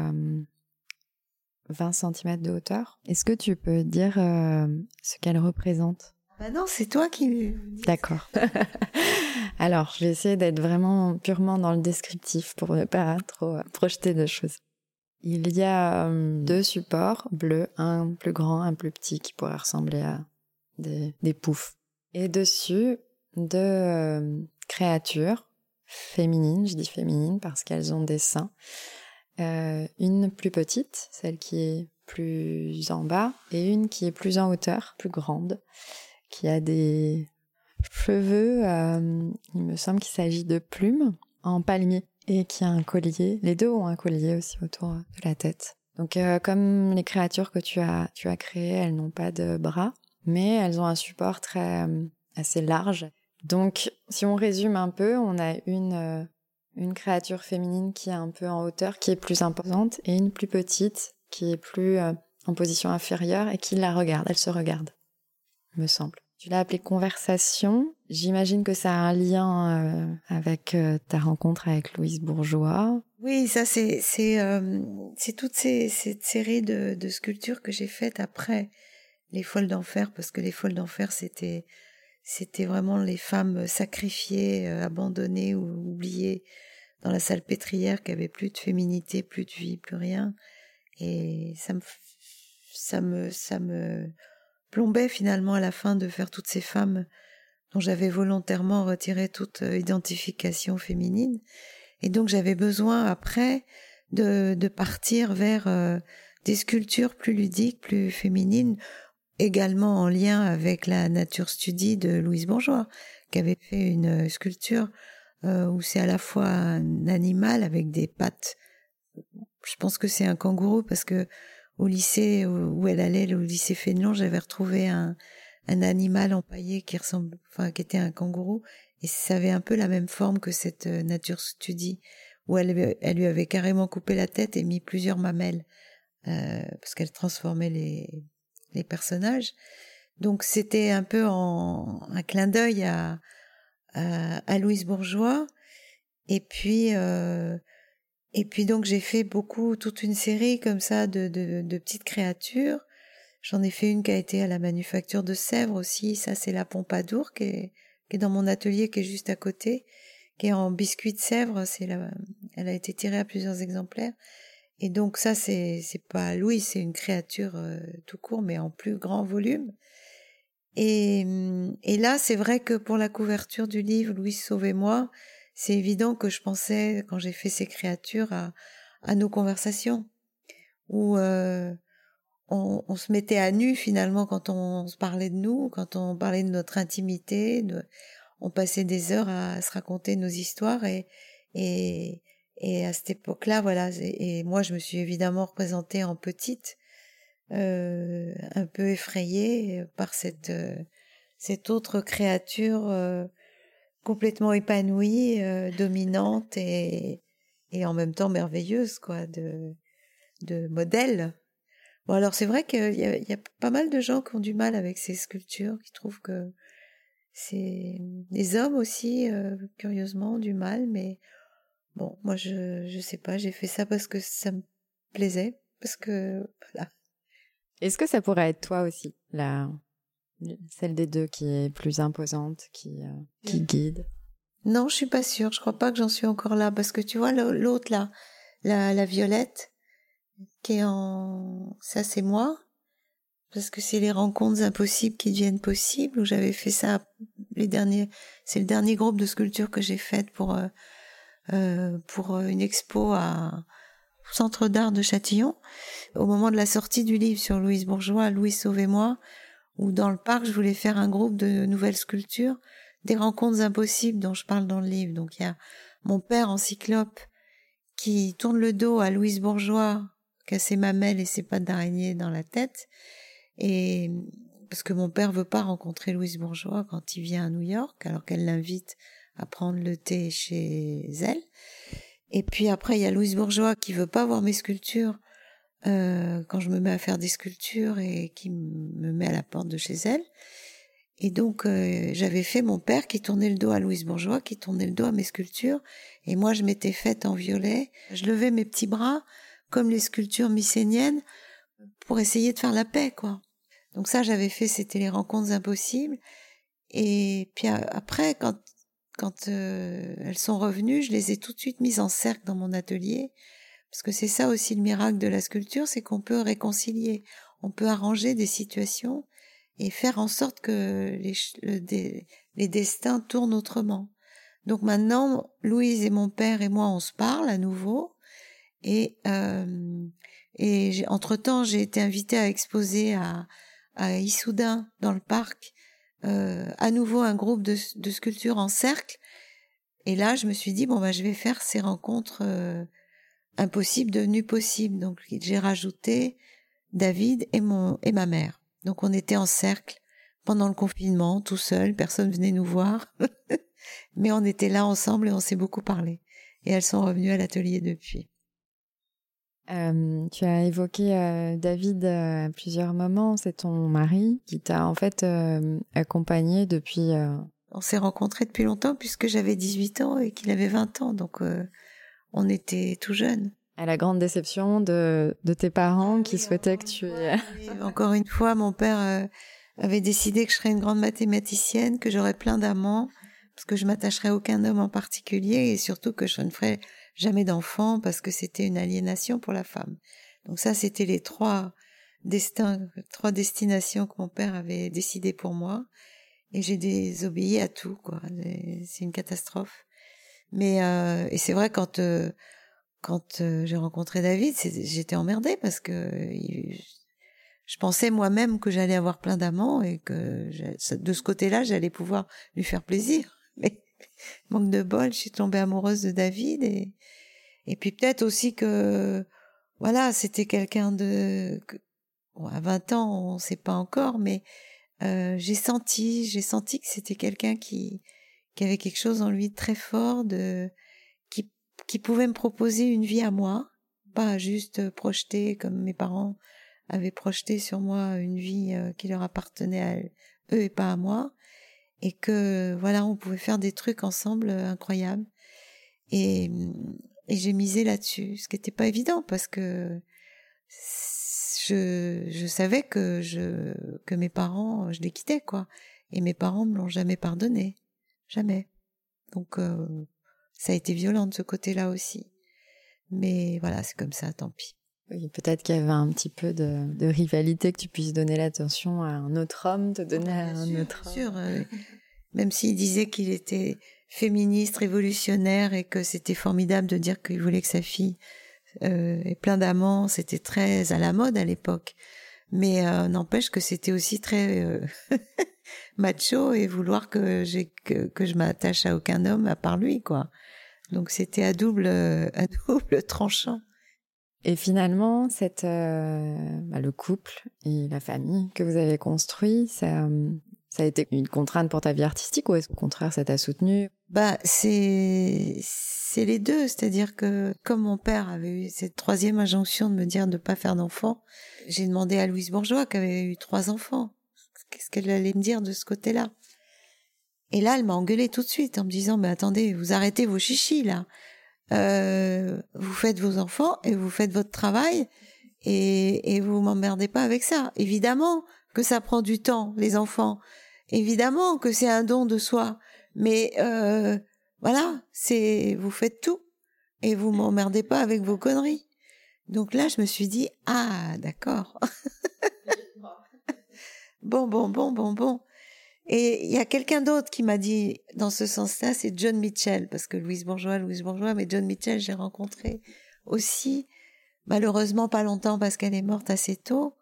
20 cm de hauteur. Est-ce que tu peux dire ce qu'elle représente? Bah non, c'est toi qui. D'accord. Alors, je vais essayer d'être vraiment purement dans le descriptif pour ne pas trop projeter de choses. Il y a deux supports bleus, un plus grand, un plus petit, qui pourrait ressembler à des, des poufs. Et dessus, deux euh, créatures féminines, je dis féminines parce qu'elles ont des seins. Euh, une plus petite, celle qui est plus en bas, et une qui est plus en hauteur, plus grande, qui a des cheveux, euh, il me semble qu'il s'agit de plumes en palmier, et qui a un collier. Les deux ont un collier aussi autour de la tête. Donc comme les créatures que tu as, tu as créées, elles n'ont pas de bras, mais elles ont un support très euh, assez large. Donc, si on résume un peu, on a une euh, une créature féminine qui est un peu en hauteur, qui est plus imposante, et une plus petite qui est plus euh, en position inférieure et qui la regarde. Elle se regarde, me semble. Tu l'as appelé conversation. J'imagine que ça a un lien euh, avec euh, ta rencontre avec Louise Bourgeois. Oui, ça c'est c'est euh, c'est toute cette série de, de sculptures que j'ai faites après les folles d'enfer parce que les folles d'enfer c'était c'était vraiment les femmes sacrifiées, abandonnées ou oubliées dans la salle pétrière qui avait plus de féminité, plus de vie, plus rien. Et ça me ça me ça me plombait finalement à la fin de faire toutes ces femmes dont j'avais volontairement retiré toute euh, identification féminine. Et donc j'avais besoin après de, de partir vers euh, des sculptures plus ludiques, plus féminines, également en lien avec la nature studie de Louise Bourgeois, qui avait fait une sculpture euh, où c'est à la fois un animal avec des pattes. Je pense que c'est un kangourou parce que au lycée où elle allait, au lycée Fénelon, j'avais retrouvé un, un animal empaillé qui ressemble, enfin, qui était un kangourou, et ça avait un peu la même forme que cette euh, nature studie, où elle, elle lui avait carrément coupé la tête et mis plusieurs mamelles, euh, parce qu'elle transformait les, les personnages. Donc c'était un peu en, un clin d'œil à, à, à, Louise Bourgeois, et puis euh, et puis donc j'ai fait beaucoup, toute une série comme ça de, de, de petites créatures. J'en ai fait une qui a été à la manufacture de Sèvres aussi. Ça c'est la Pompadour qui est, qui est dans mon atelier qui est juste à côté, qui est en biscuit de Sèvres. C'est la, elle a été tirée à plusieurs exemplaires. Et donc ça c'est c'est pas Louis, c'est une créature euh, tout court mais en plus grand volume. Et, et là c'est vrai que pour la couverture du livre Louis sauvez-moi, c'est évident que je pensais, quand j'ai fait ces créatures, à, à nos conversations, où euh, on, on, se mettait à nu finalement quand on, se parlait de nous, quand on parlait de notre intimité, on passait des heures à, se raconter nos histoires et, et, et à cette époque-là, voilà, et, moi je me suis évidemment représentée en petite, euh, un peu effrayée par cette, euh, cette autre créature euh, complètement épanouie, euh, dominante et, et en même temps merveilleuse, quoi, de, de modèle. Bon, alors c'est vrai qu'il y, y, a pas mal de gens qui ont du mal avec ces sculptures, qui trouvent que c'est des hommes aussi, euh, curieusement, du mal, mais bon, moi je, je sais pas, j'ai fait ça parce que ça me plaisait, parce que voilà. Est-ce que ça pourrait être toi aussi, la celle des deux qui est plus imposante, qui, euh, qui guide. Non, je suis pas sûre. Je crois pas que j'en suis encore là parce que tu vois l'autre là, la, la violette, qui est en, ça c'est moi, parce que c'est les rencontres impossibles qui deviennent possibles. Où j'avais fait ça les derniers, c'est le dernier groupe de sculptures que j'ai fait pour euh, euh, pour une expo à Centre d'art de Châtillon. Au moment de la sortie du livre sur Louise Bourgeois, Louise Sauvez-moi, ou dans le parc, je voulais faire un groupe de nouvelles sculptures, des rencontres impossibles dont je parle dans le livre. Donc il y a mon père en cyclope qui tourne le dos à Louise Bourgeois, qui a ses mamelles et ses pattes d'araignée dans la tête, et parce que mon père veut pas rencontrer Louise Bourgeois quand il vient à New York, alors qu'elle l'invite à prendre le thé chez elle. Et puis après, il y a Louise Bourgeois qui veut pas voir mes sculptures euh, quand je me mets à faire des sculptures et qui me met à la porte de chez elle. Et donc euh, j'avais fait mon père qui tournait le dos à Louise Bourgeois, qui tournait le dos à mes sculptures, et moi je m'étais faite en violet. Je levais mes petits bras comme les sculptures mycéniennes pour essayer de faire la paix, quoi. Donc ça j'avais fait, c'était les rencontres impossibles. Et puis après, quand quand euh, elles sont revenues, je les ai tout de suite mises en cercle dans mon atelier parce que c'est ça aussi le miracle de la sculpture, c'est qu'on peut réconcilier, on peut arranger des situations et faire en sorte que les, les destins tournent autrement. Donc maintenant, Louise et mon père et moi, on se parle à nouveau. Et, euh, et entre-temps, j'ai été invitée à exposer à, à Issoudun, dans le parc, euh, à nouveau un groupe de, de, sculptures en cercle. Et là, je me suis dit, bon, bah, je vais faire ces rencontres euh, impossible devenu possible. Donc j'ai rajouté David et mon et ma mère. Donc on était en cercle pendant le confinement, tout seul, personne venait nous voir, mais on était là ensemble et on s'est beaucoup parlé. Et elles sont revenues à l'atelier depuis. Euh, tu as évoqué euh, David à plusieurs moments, c'est ton mari qui t'a en fait euh, accompagné depuis... On s'est rencontrés depuis longtemps puisque j'avais 18 ans et qu'il avait 20 ans, donc on était tout jeunes. À la grande déception de, de tes parents qui souhaitaient que tu... encore une fois, mon père avait décidé que je serais une grande mathématicienne, que j'aurais plein d'amants, parce que je m'attacherais à aucun homme en particulier et surtout que je ne ferais jamais d'enfant parce que c'était une aliénation pour la femme. Donc ça, c'était les trois destins, trois destinations que mon père avait décidé pour moi. Et j'ai désobéi à tout, quoi. C'est une catastrophe. Mais euh, et c'est vrai quand euh, quand euh, j'ai rencontré David, j'étais emmerdée parce que je pensais moi-même que j'allais avoir plein d'amants et que de ce côté-là, j'allais pouvoir lui faire plaisir. Mais manque de bol, je suis tombée amoureuse de David et et puis peut-être aussi que voilà, c'était quelqu'un de bon, à 20 ans, on sait pas encore, mais euh, j'ai senti, j'ai senti que c'était quelqu'un qui qui avait quelque chose en lui de très fort, de qui qui pouvait me proposer une vie à moi, pas juste projeter comme mes parents avaient projeté sur moi une vie euh, qui leur appartenait à eux et pas à moi et que voilà, on pouvait faire des trucs ensemble euh, incroyables. Et, et j'ai misé là-dessus, ce qui n'était pas évident parce que je, je savais que je que mes parents, je les quittais quoi. Et mes parents me l'ont jamais pardonné, jamais. Donc euh, ça a été violent de ce côté-là aussi. Mais voilà, c'est comme ça, tant pis. Oui, peut-être qu'il y avait un petit peu de, de, rivalité, que tu puisses donner l'attention à un autre homme, te donner à un autre bien sûr, euh, même s'il disait qu'il était féministe, révolutionnaire et que c'était formidable de dire qu'il voulait que sa fille euh, ait plein d'amants, c'était très à la mode à l'époque. Mais euh, n'empêche que c'était aussi très macho et vouloir que, j'ai, que, que je m'attache à aucun homme à part lui, quoi. Donc c'était à double, à double tranchant. Et finalement, cette, euh, bah, le couple et la famille que vous avez construit, ça, ça a été une contrainte pour ta vie artistique ou est-ce qu'au contraire ça t'a soutenu Bah c'est c'est les deux, c'est-à-dire que comme mon père avait eu cette troisième injonction de me dire de ne pas faire d'enfants, j'ai demandé à Louise Bourgeois qui avait eu trois enfants, qu'est-ce qu'elle allait me dire de ce côté-là. Et là, elle m'a engueulé tout de suite en me disant mais attendez, vous arrêtez vos chichis là. Euh, vous faites vos enfants et vous faites votre travail et, et vous m'emmerdez pas avec ça. Évidemment que ça prend du temps, les enfants. Évidemment que c'est un don de soi. Mais euh, voilà, c'est vous faites tout et vous m'emmerdez pas avec vos conneries. Donc là, je me suis dit ah d'accord. bon bon bon bon bon. Et il y a quelqu'un d'autre qui m'a dit dans ce sens-là, c'est John Mitchell, parce que Louise Bourgeois, Louise Bourgeois, mais John Mitchell, j'ai rencontré aussi, malheureusement pas longtemps parce qu'elle est morte assez tôt.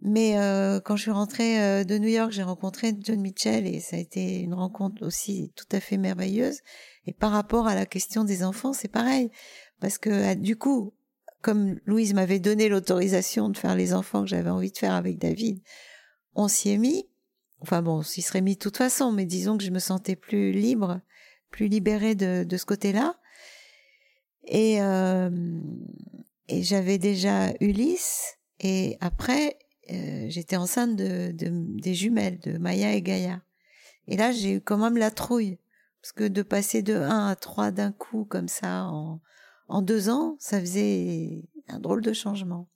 Mais euh, quand je suis rentrée euh, de New York, j'ai rencontré John Mitchell et ça a été une rencontre aussi tout à fait merveilleuse. Et par rapport à la question des enfants, c'est pareil, parce que euh, du coup, comme Louise m'avait donné l'autorisation de faire les enfants que j'avais envie de faire avec David, on s'y est mis. Enfin bon, on s'y serait mis de toute façon, mais disons que je me sentais plus libre, plus libérée de, de ce côté-là. Et, euh, et j'avais déjà Ulysse, et après, euh, j'étais enceinte de, de, des jumelles, de Maya et Gaïa. Et là, j'ai eu quand même la trouille, parce que de passer de 1 à 3 d'un coup, comme ça, en, en deux ans, ça faisait un drôle de changement.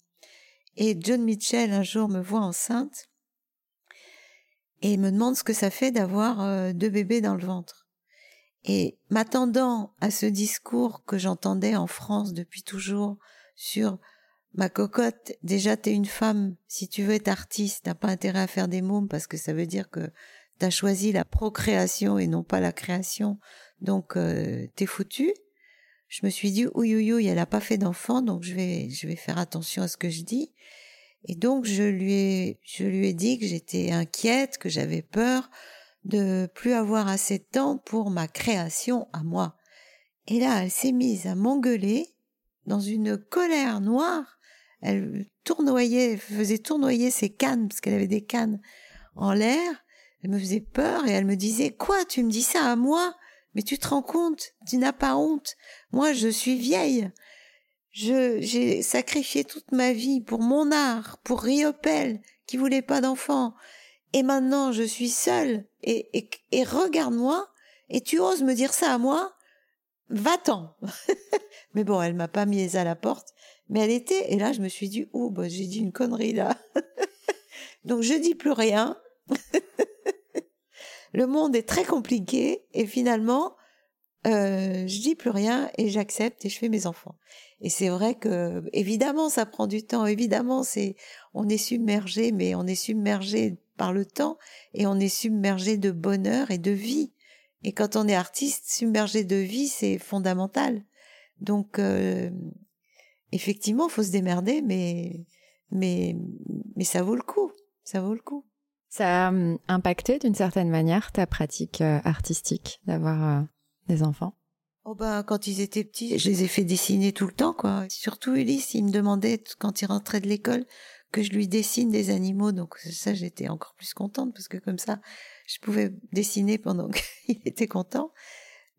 Et John Mitchell, un jour, me voit enceinte, et me demande ce que ça fait d'avoir euh, deux bébés dans le ventre. Et m'attendant à ce discours que j'entendais en France depuis toujours sur ma cocotte, déjà t'es une femme, si tu veux être artiste, t'as pas intérêt à faire des mômes parce que ça veut dire que t'as choisi la procréation et non pas la création, donc euh, t'es foutu. Je me suis dit, ouïe, ouïe, ouïe, elle a pas fait d'enfant, donc je vais, je vais faire attention à ce que je dis. Et donc je lui ai, je lui ai dit que j'étais inquiète, que j'avais peur de plus avoir assez de temps pour ma création à moi. Et là, elle s'est mise à m'engueuler dans une colère noire. Elle tournoyait, faisait tournoyer ses cannes, parce qu'elle avait des cannes en l'air. Elle me faisait peur et elle me disait, quoi, tu me dis ça à moi? Mais tu te rends compte? Tu n'as pas honte? Moi, je suis vieille. Je, j'ai sacrifié toute ma vie pour mon art, pour Riopel, qui voulait pas d'enfant. Et maintenant, je suis seule. Et, et, et regarde-moi. Et tu oses me dire ça à moi? Va-t'en. mais bon, elle m'a pas mise à la porte. Mais elle était, et là, je me suis dit, oh, bah, j'ai dit une connerie, là. Donc, je dis plus rien. le monde est très compliqué. Et finalement, euh, je dis plus rien et j'accepte et je fais mes enfants. Et c'est vrai que évidemment ça prend du temps, évidemment c'est on est submergé, mais on est submergé par le temps et on est submergé de bonheur et de vie. Et quand on est artiste, submergé de vie, c'est fondamental. Donc euh, effectivement, faut se démerder, mais mais mais ça vaut le coup, ça vaut le coup. Ça a hum, impacté d'une certaine manière ta pratique euh, artistique d'avoir des enfants? Oh ben quand ils étaient petits, je les ai fait dessiner tout le temps quoi. Surtout Ulysse, il me demandait quand il rentrait de l'école que je lui dessine des animaux, donc ça j'étais encore plus contente parce que comme ça je pouvais dessiner pendant qu'il était content.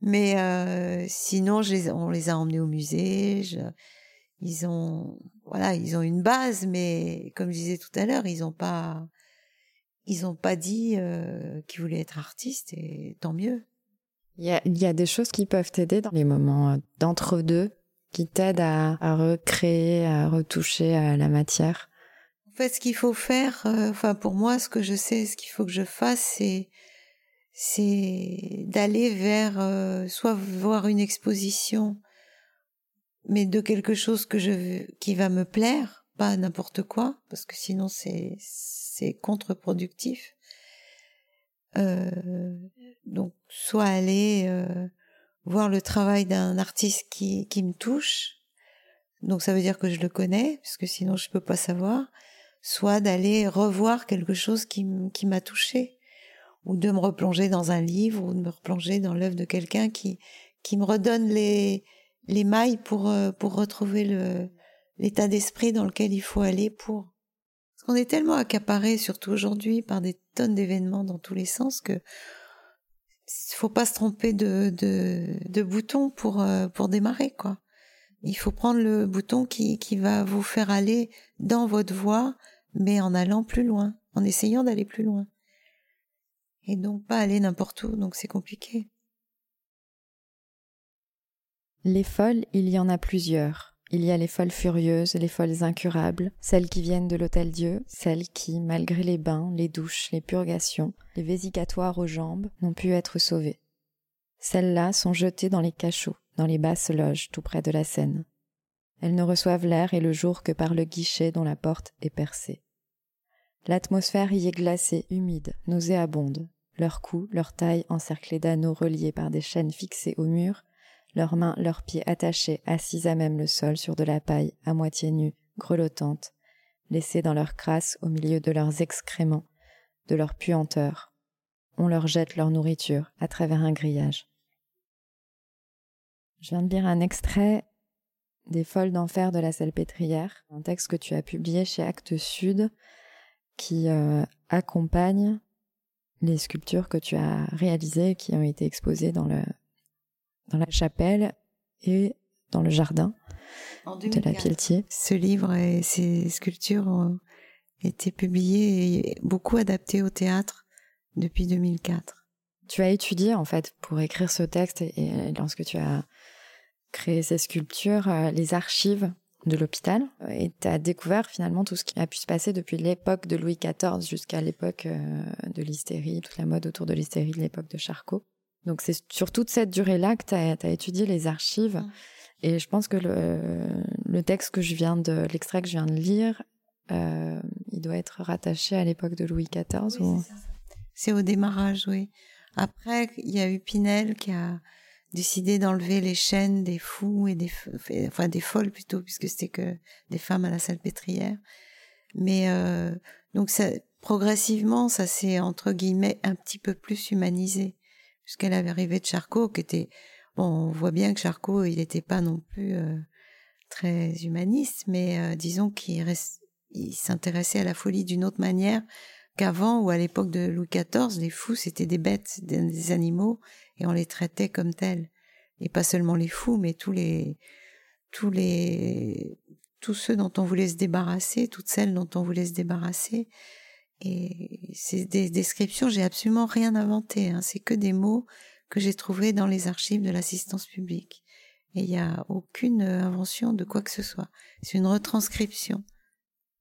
Mais euh, sinon, je on les a emmenés au musée. ils ont, voilà, ils ont une base, mais comme je disais tout à l'heure, ils ont pas, ils ont pas dit euh, qu'ils voulaient être artistes et tant mieux. Il y, a, des choses qui peuvent t'aider dans les moments euh, d'entre-deux, qui t'aident à, recréer, à retoucher à la matière. En fait, ce qu'il faut faire, euh, enfin pour moi, ce que je sais, ce qu'il faut que je fasse, c'est d'aller vers euh, soit voir une exposition, mais de quelque chose que je qui va me plaire, pas n'importe quoi, parce que sinon c'est c'est contre-productif. Euh, donc, soit aller euh, voir le travail d'un artiste qui, qui me touche, donc ça veut dire que je le connais, puisque sinon je peux pas savoir, soit d'aller revoir quelque chose qui, qui m'a touché, ou de me replonger dans un livre, ou de me replonger dans l'œuvre de quelqu'un qui, qui me redonne les, les mailles pour, euh, pour retrouver l'état d'esprit dans lequel il faut aller pour. Parce qu'on est tellement accaparé, surtout aujourd'hui, par des tonnes d'événements dans tous les sens que faut pas se tromper de, bouton pour, euh, pour démarrer, quoi. Il faut prendre le bouton qui va vous faire aller dans votre voie, mais en allant plus loin, en essayant d'aller plus loin. Et donc pas aller n'importe où, donc c'est compliqué. Les folles, il y en a plusieurs. Il y a les folles furieuses, les folles incurables, celles qui viennent de l'hôtel Dieu, celles qui, malgré les bains, les douches, les purgations, les vésicatoires aux jambes, n'ont pu être sauvées. Celles-là sont jetées dans les cachots, dans les basses loges tout près de la Seine. Elles ne reçoivent l'air et le jour que par le guichet dont la porte est percée. L'atmosphère y est glacée, humide, nauséabonde. Leurs cou, leur taille encerclée d'anneaux reliés par des chaînes fixées au mur, leurs mains, leurs pieds attachés, assis à même le sol sur de la paille, à moitié nue, grelottante, laissés dans leur crasse au milieu de leurs excréments, de leur puanteur. On leur jette leur nourriture à travers un grillage. Je viens de lire un extrait des Folles d'enfer de la Salpêtrière, un texte que tu as publié chez Actes Sud qui euh, accompagne les sculptures que tu as réalisées qui ont été exposées dans le dans la chapelle et dans le jardin de la Pieltier. Ce livre et ces sculptures ont été publiées et beaucoup adaptées au théâtre depuis 2004. Tu as étudié en fait pour écrire ce texte et, lorsque tu as créé ces sculptures, euh, les archives de l'hôpital et tu as découvert finalement tout ce qui a pu se passer depuis l'époque de Louis XIV jusqu'à l'époque euh, de l'hystérie, toute la mode autour de l'hystérie de l'époque de Charcot. Donc c'est sur toute cette durée-là que tu as, étudié les archives. Mm. Et je pense que le, le, texte que je viens de, l'extrait que je viens de lire, euh, il doit être rattaché à l'époque de Louis XIV. ou... C'est au démarrage, oui. Après, il y a eu Pinel qui a décidé d'enlever les chaînes des fous et des, enfin des folles plutôt, puisque c'était que des femmes à la salpêtrière. Mais euh, donc ça, progressivement, ça s'est entre guillemets un petit peu plus humanisé avait arrivé de Charcot, qui était bon, on voit bien que Charcot, il n'était pas non plus euh, très humaniste, mais euh, disons qu'il il s'intéressait à la folie d'une autre manière qu'avant ou à l'époque de Louis XIV, les fous c'était des bêtes, des animaux, et on les traitait comme tels. Et pas seulement les fous, mais tous les tous les tous ceux dont on voulait se débarrasser, toutes celles dont on voulait se débarrasser. Et c'est des descriptions, j'ai absolument rien inventé. Hein. C'est que des mots que j'ai trouvés dans les archives de l'assistance publique. Et il n'y a aucune invention de quoi que ce soit. C'est une retranscription.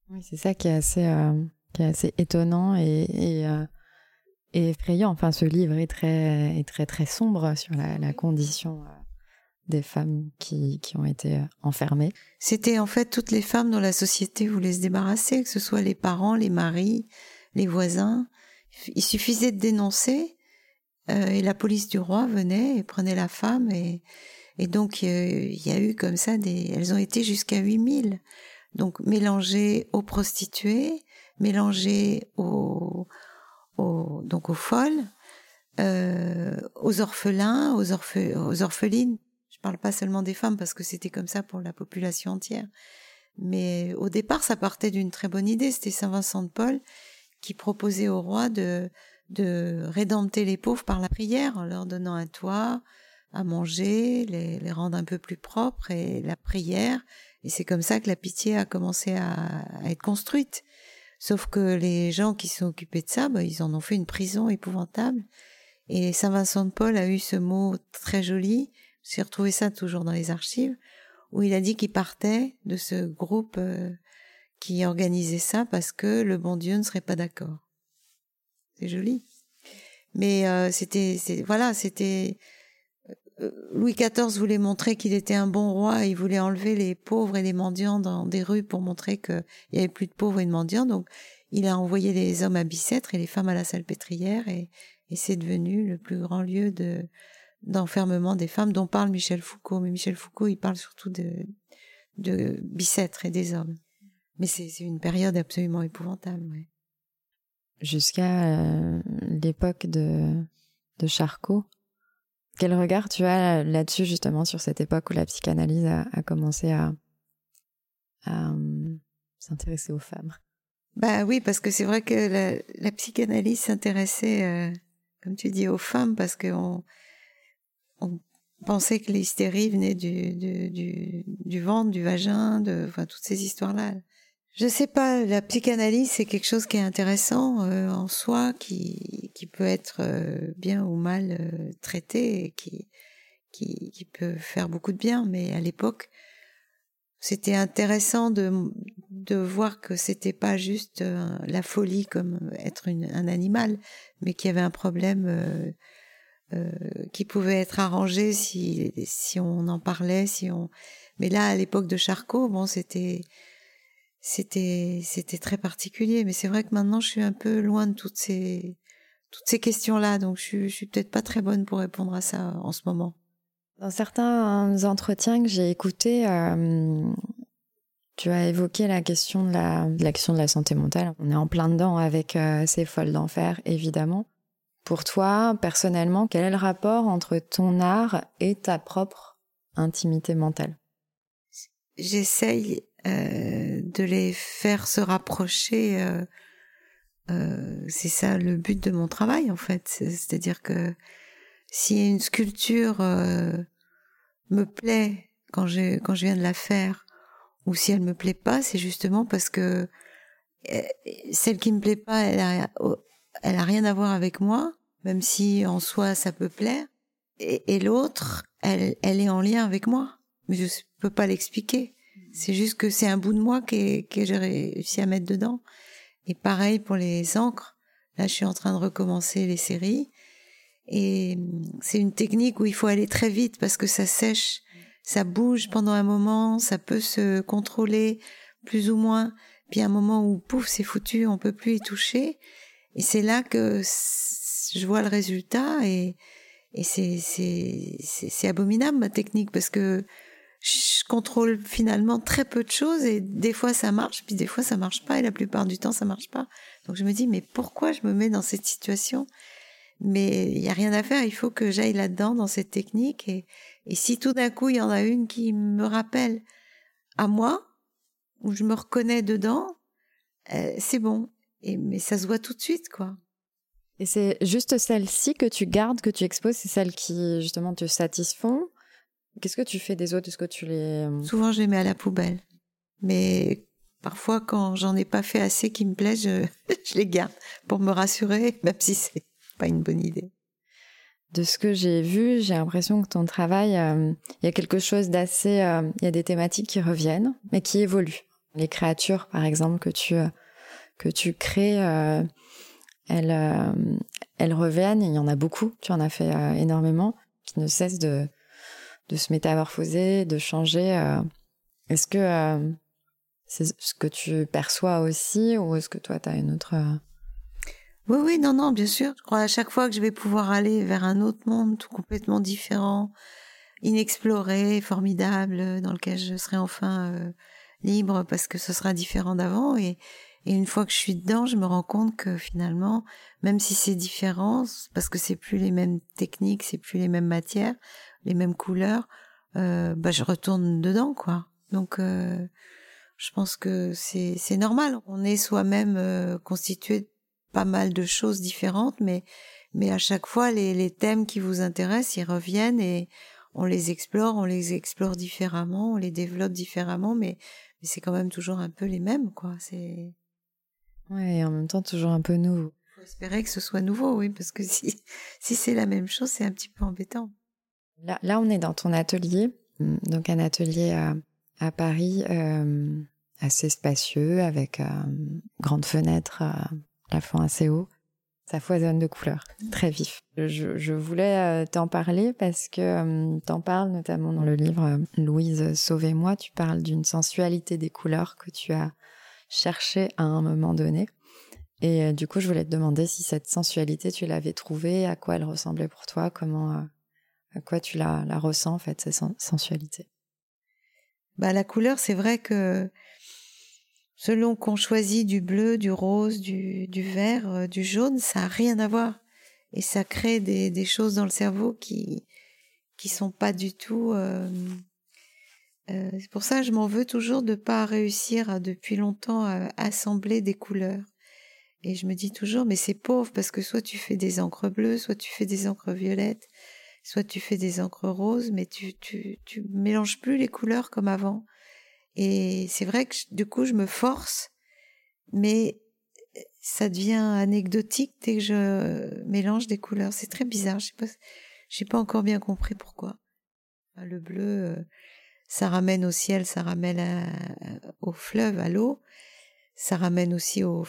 Oui, c'est ça qui est assez, euh, qui est assez étonnant et, et, euh, et, effrayant. Enfin, ce livre est très, est très, très sombre sur la, la condition. Euh, des femmes qui, qui ont été euh, enfermées. C'était en fait toutes les femmes dont la société voulait se débarrasser, que ce soit les parents, les maris, les voisins. Il suffisait de dénoncer euh, et la police du roi venait et prenait la femme et, donc il y a eu comme ça des... Elles ont été jusqu'à 8000. Donc mélangées aux prostituées, mélangées aux, donc aux folles, euh, aux orphelins, aux, aux orphelines parle pas seulement des femmes parce que c'était comme ça pour la population entière. Mais au départ, ça partait d'une très bonne idée. C'était Saint Vincent de Paul qui proposait au roi de, de rédempter les pauvres par la prière en leur donnant un toit, à manger, les, les rendre un peu plus propres et la prière. Et c'est comme ça que la pitié a commencé à, à, être construite. Sauf que les gens qui sont occupés de ça, bah, ils en ont fait une prison épouvantable. Et Saint Vincent de Paul a eu ce mot très joli j'ai retrouvé ça toujours dans les archives, où il a dit qu'il partait de ce groupe euh, qui organisait ça parce que le bon Dieu ne serait pas d'accord. C'est joli. Mais euh, c'était, voilà, c'était euh, Louis XIV voulait montrer qu'il était un bon roi. Il voulait enlever les pauvres et les mendiants dans des rues pour montrer qu'il y avait plus de pauvres et de mendiants. Donc, il a envoyé les hommes à Bicêtre et les femmes à la salpêtrière et, et c'est devenu le plus grand lieu de d'enfermement des femmes dont parle Michel Foucault. Mais Michel Foucault, il parle surtout de Bicêtre et des hommes. Mais c'est une période absolument épouvantable. Ouais. Jusqu'à euh, l'époque de, de Charcot, quel regard tu as là-dessus justement sur cette époque où la psychanalyse a, a commencé à, à euh, s'intéresser aux femmes? Bah oui, parce que c'est vrai que la, la psychanalyse s'intéressait, euh, comme tu dis, aux femmes parce qu'on on pensait que l'hystérie venait du, du, du, du, ventre, du vagin, de enfin, toutes ces histoires-là. Je sais pas, la psychanalyse, c'est quelque chose qui est intéressant euh, en soi, qui, qui peut être euh, bien ou mal euh, traité, qui, qui, qui peut faire beaucoup de bien, mais à l'époque, c'était intéressant de, de voir que c'était pas juste la folie comme être une, un animal, mais qu'il y avait un problème euh, qui pouvait être arrangé si si on en parlait, si on. Mais là, à l'époque de Charcot, bon, c'était c'était c'était très particulier. Mais c'est vrai que maintenant, je suis un peu loin de toutes ces toutes ces questions-là, donc je suis, je suis peut-être pas très bonne pour répondre à ça en ce moment. Dans certains entretiens que j'ai écoutés, euh, tu as évoqué la question de la, de la question de la santé mentale. On est en plein dedans avec euh, ces folles d'enfer, évidemment. Pour toi, personnellement, quel est le rapport entre ton art et ta propre intimité mentale? J'essaye euh, de les faire se rapprocher. Euh, euh, c'est ça le but de mon travail, en fait. C'est-à-dire que si une sculpture euh, me plaît quand je, quand je viens de la faire, ou si elle me plaît pas, c'est justement parce que celle qui me plaît pas, elle a, elle a rien à voir avec moi, même si en soi ça peut plaire. Et, et l'autre, elle, elle est en lien avec moi, mais je peux pas l'expliquer. C'est juste que c'est un bout de moi que, que j'ai réussi à mettre dedans. Et pareil pour les encres. Là, je suis en train de recommencer les séries. Et c'est une technique où il faut aller très vite parce que ça sèche, ça bouge pendant un moment, ça peut se contrôler plus ou moins. Puis un moment où pouf, c'est foutu, on peut plus y toucher. Et c'est là que je vois le résultat et, et c'est, abominable ma technique parce que je contrôle finalement très peu de choses et des fois ça marche, puis des fois ça marche pas et la plupart du temps ça marche pas. Donc je me dis mais pourquoi je me mets dans cette situation? Mais il y a rien à faire, il faut que j'aille là-dedans dans cette technique et, et si tout d'un coup il y en a une qui me rappelle à moi où je me reconnais dedans, euh, c'est bon. Et, mais ça se voit tout de suite, quoi. Et c'est juste celles-ci que tu gardes, que tu exposes, c'est celles qui justement te satisfont? Qu'est-ce que tu fais des autres? Est-ce que tu les... Souvent, je les mets à la poubelle. Mais parfois, quand j'en ai pas fait assez qui me plaisent, je, je les garde pour me rassurer, même si c'est pas une bonne idée. De ce que j'ai vu, j'ai l'impression que ton travail, il y a quelque chose d'assez... Il y a des thématiques qui reviennent, mais qui évoluent. Les créatures, par exemple, que tu, que tu crées, elles, elles reviennent, il y en a beaucoup, tu en as fait énormément, qui ne cessent de, de se métamorphoser, de changer. Euh, est-ce que euh, c'est ce que tu perçois aussi ou est-ce que toi, tu as une autre... Euh, oui, oui, non, non, bien sûr. Je crois à chaque fois que je vais pouvoir aller vers un autre monde tout complètement différent, inexploré, formidable, dans lequel je serai enfin libre parce que ce sera différent d'avant. Et, et une fois que je suis dedans, je me rends compte que finalement, même si c'est différent, parce que c'est plus les mêmes techniques, c'est plus les mêmes matières, les mêmes couleurs, euh, bah je retourne dedans quoi. Donc euh, je pense que c'est c'est normal. On est soi-même euh, constitué de pas mal de choses différentes, mais mais à chaque fois les les thèmes qui vous intéressent, ils reviennent et on les explore, on les explore différemment, on les développe différemment, mais mais c'est quand même toujours un peu les mêmes quoi. C'est ouais, et en même temps toujours un peu nouveau. Faut espérer que ce soit nouveau, oui, parce que si si c'est la même chose, c'est un petit peu embêtant. Là, on est dans ton atelier, mm, donc un atelier à, Paris euh, assez spacieux, avec euh, grande fenêtre, à plafond assez haut. Ça foisonne de couleurs, très vif. Je, voulais euh, t'en parler parce que t'en parles notamment dans le livre Louise, sauvez-moi. Tu parles d'une sensualité des couleurs que tu as cherché à un moment donné. Et du coup, je voulais te demander si cette sensualité, tu l'avais trouvée, à quoi elle ressemblait pour toi, comment à quoi tu la, la ressens en fait, cette sensualité? Bah, La couleur, c'est vrai que selon qu'on choisit du bleu, du rose, du, du vert, euh, du jaune, ça n'a rien à voir. Et ça crée des, des choses dans le cerveau qui qui sont pas du tout... Euh, euh, c'est pour ça que je m'en veux toujours de pas réussir depuis longtemps à assembler des couleurs. Et je me dis toujours, mais c'est pauvre parce que soit tu fais des encres bleues, soit tu fais des encres violettes, soit tu fais des encres roses, mais tu, tu, tu mélanges plus les couleurs comme avant. Et c'est vrai que du coup, je me force, mais ça devient anecdotique dès que je mélange des couleurs. C'est très bizarre. Je pas, j'ai pas encore bien compris pourquoi. Le bleu, euh, ça ramène au ciel, ça ramène au fleuve, à l'eau, ça ramène aussi au,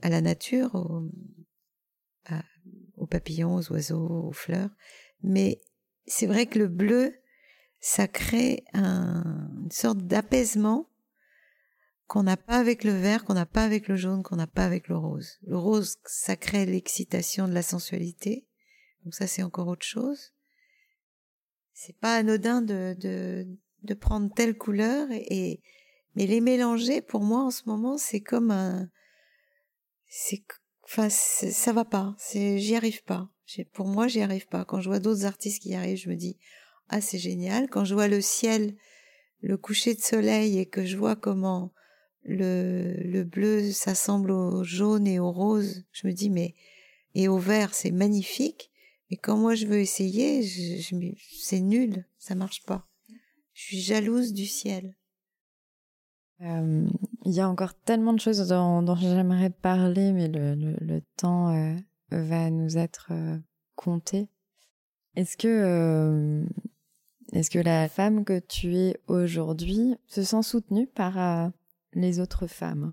à la nature, aux papillons, aux oiseaux, aux fleurs. Mais c'est vrai que le bleu, ça crée un, sorte d'apaisement qu'on n'a pas avec le vert, qu'on n'a pas avec le jaune, qu'on n'a pas avec le rose. Le rose, ça crée l'excitation de la sensualité. Donc ça, c'est encore autre chose. C'est pas anodin de, de, prendre telle couleur et, mais les mélanger, pour moi, en ce moment, c'est comme un, c'est, enfin, ça va pas. J'y arrive pas. Pour moi, j'y arrive pas. Quand je vois d'autres artistes qui y arrivent, je me dis ah c'est génial. Quand je vois le ciel, le coucher de soleil et que je vois comment le, le bleu s'assemble au jaune et au rose, je me dis mais et au vert c'est magnifique. Mais quand moi je veux essayer, c'est nul, ça marche pas. Je suis jalouse du ciel. Euh, il y a encore tellement de choses dont, j'aimerais parler, mais le, temps euh, va nous être euh, compté. Est-ce que est-ce que la femme que tu es aujourd'hui se sent soutenue par euh, les autres femmes?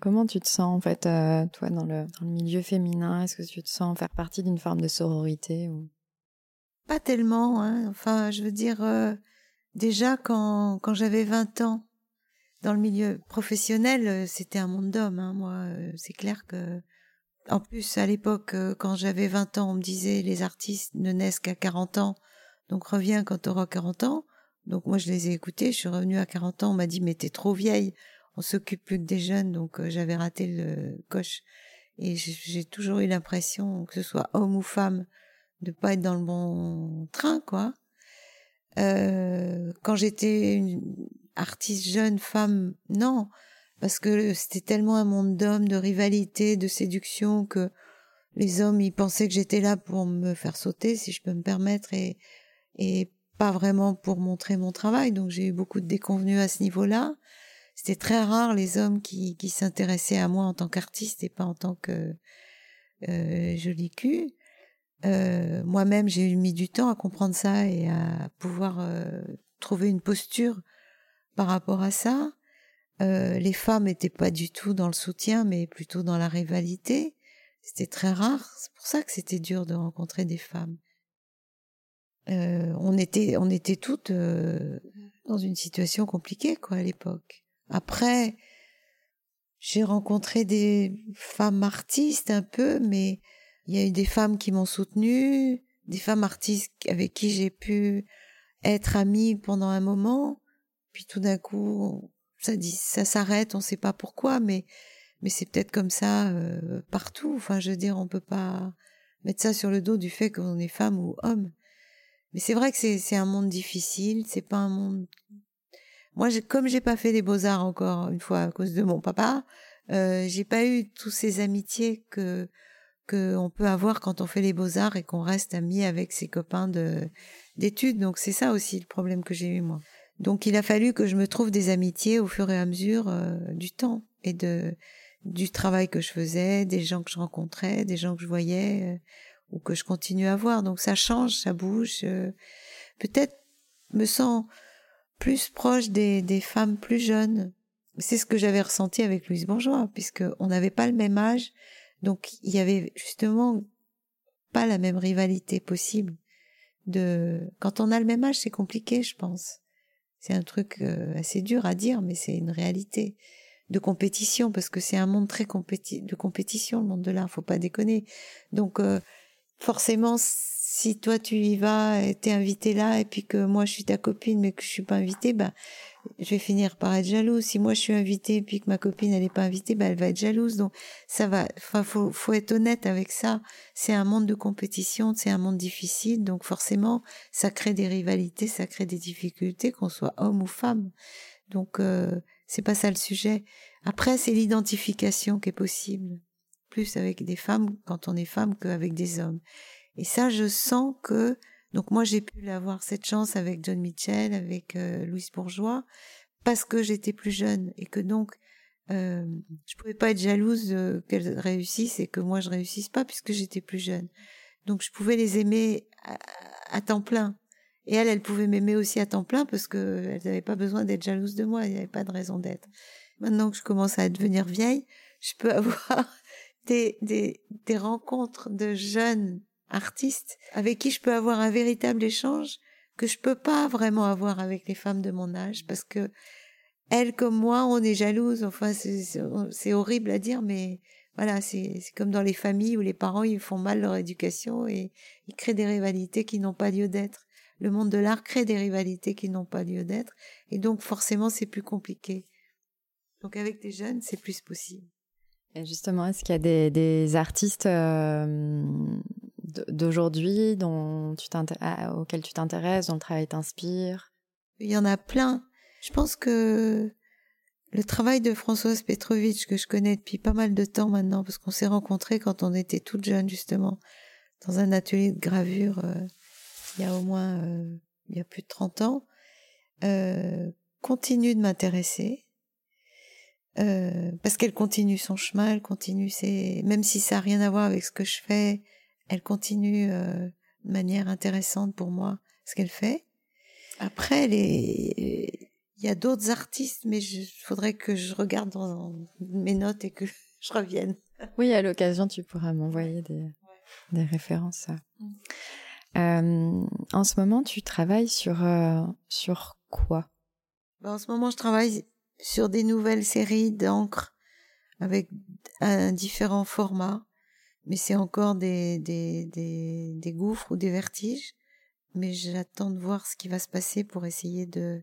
Comment tu te sens en fait, toi, dans le, dans le milieu féminin? Est-ce que tu te sens faire partie d'une forme de sororité ou... Pas tellement. Hein. Enfin, je veux dire, déjà quand, quand j'avais 20 ans, dans le milieu professionnel, c'était un monde d'hommes. Hein. Moi, c'est clair que en plus, à l'époque, euh, quand j'avais 20 ans, on me disait les artistes ne naissent qu'à 40 ans, donc reviens quand tu auras 40 ans. Donc moi, je les ai écoutés, je suis revenue à 40 ans, on m'a dit mais t'es trop vieille, on s'occupe plus que des jeunes, donc euh, j'avais raté le coche. Et j'ai toujours eu l'impression, que ce soit homme ou femme, de pas être dans le bon train, quoi. Euh, quand j'étais une artiste jeune femme, non parce que c'était tellement un monde d'hommes, de rivalité, de séduction que les hommes ils pensaient que j'étais là pour me faire sauter, si je peux me permettre, et, et pas vraiment pour montrer mon travail, donc j'ai eu beaucoup de déconvenus à ce niveau-là. C'était très rare les hommes qui, qui s'intéressaient à moi en tant qu'artiste et pas en tant que euh, jolie cul. Euh, Moi-même, j'ai mis du temps à comprendre ça et à pouvoir euh, trouver une posture par rapport à ça. Euh, les femmes n'étaient pas du tout dans le soutien, mais plutôt dans la rivalité. C'était très rare. C'est pour ça que c'était dur de rencontrer des femmes. Euh, on était, on était toutes euh, dans une situation compliquée, quoi, à l'époque. Après, j'ai rencontré des femmes artistes un peu, mais il y a eu des femmes qui m'ont soutenue, des femmes artistes avec qui j'ai pu être amie pendant un moment, puis tout d'un coup, ça dit, ça s'arrête, on ne sait pas pourquoi, mais mais c'est peut-être comme ça euh, partout. Enfin, je veux dire, on peut pas mettre ça sur le dos du fait qu'on est femme ou homme. Mais c'est vrai que c'est un monde difficile. C'est pas un monde. Moi, comme j'ai pas fait les beaux arts encore une fois à cause de mon papa, euh, j'ai pas eu tous ces amitiés que que on peut avoir quand on fait les beaux arts et qu'on reste amis avec ses copains de d'études. Donc c'est ça aussi le problème que j'ai eu moi. Donc il a fallu que je me trouve des amitiés au fur et à mesure euh, du temps et de du travail que je faisais, des gens que je rencontrais, des gens que je voyais euh, ou que je continue à voir. Donc ça change, ça bouge. Euh, Peut-être me sens plus proche des, des femmes plus jeunes. C'est ce que j'avais ressenti avec Louise Bourgeois, puisque on n'avait pas le même âge, donc il y avait justement pas la même rivalité possible. De quand on a le même âge, c'est compliqué, je pense. C'est un truc euh, assez dur à dire, mais c'est une réalité de compétition parce que c'est un monde très compéti de compétition, le monde de l'art, faut pas déconner. Donc euh, forcément, si toi tu y vas, et t'es invité là, et puis que moi je suis ta copine, mais que je suis pas invitée, ben je vais finir par être jalouse. Si moi je suis invitée, puis que ma copine elle est pas invitée, ben elle va être jalouse. Donc ça va. Enfin, faut faut être honnête avec ça. C'est un monde de compétition, c'est un monde difficile, donc forcément ça crée des rivalités, ça crée des difficultés, qu'on soit homme ou femme. Donc euh, c'est pas ça le sujet. Après, c'est l'identification qui est possible, plus avec des femmes quand on est femme qu'avec des hommes. Et ça, je sens que donc moi j'ai pu avoir cette chance avec John Mitchell, avec euh, Louise Bourgeois, parce que j'étais plus jeune et que donc euh, je pouvais pas être jalouse qu'elles réussissent et que moi je réussisse pas puisque j'étais plus jeune. Donc je pouvais les aimer à, à temps plein. Et elle, elle pouvait m'aimer aussi à temps plein parce que elle n'avait pas besoin d'être jalouse de moi, il n'y avait pas de raison d'être. Maintenant que je commence à devenir vieille, je peux avoir des, des, des rencontres de jeunes artistes avec qui je peux avoir un véritable échange que je peux pas vraiment avoir avec les femmes de mon âge parce que elles comme moi, on est jalouses. Enfin, c'est horrible à dire, mais voilà, c'est comme dans les familles où les parents ils font mal leur éducation et ils créent des rivalités qui n'ont pas lieu d'être le monde de l'art crée des rivalités qui n'ont pas lieu d'être, et donc forcément c'est plus compliqué. Donc avec des jeunes, c'est plus possible. Justement, est-ce qu'il y a des, artistes euh, d'aujourd'hui tu auxquels tu t'intéresses, dont le travail t'inspire? Il y en a plein. Je pense que le travail de Françoise Petrovitch, que je connais depuis pas mal de temps maintenant, parce qu'on s'est rencontrés quand on était toutes jeunes, justement, dans un atelier de gravure euh, il y a au moins euh, il y a plus de 30 ans, continue de m'intéresser. Euh, parce qu'elle continue son chemin, elle continue ses... Même si ça n'a rien à voir avec ce que je fais, elle continue euh, de manière intéressante pour moi ce qu'elle fait. Après, les... il y a d'autres artistes, mais il faudrait que je regarde dans mes notes et que je revienne. Oui, à l'occasion, tu pourras m'envoyer des, des références. Euh, en ce moment, tu travailles sur, euh, sur quoi? Ben, En ce moment, je travaille sur des nouvelles séries d'encre avec un différent format, mais c'est encore des, des, des, des gouffres ou des vertiges. Mais j'attends de voir ce qui va se passer pour essayer de,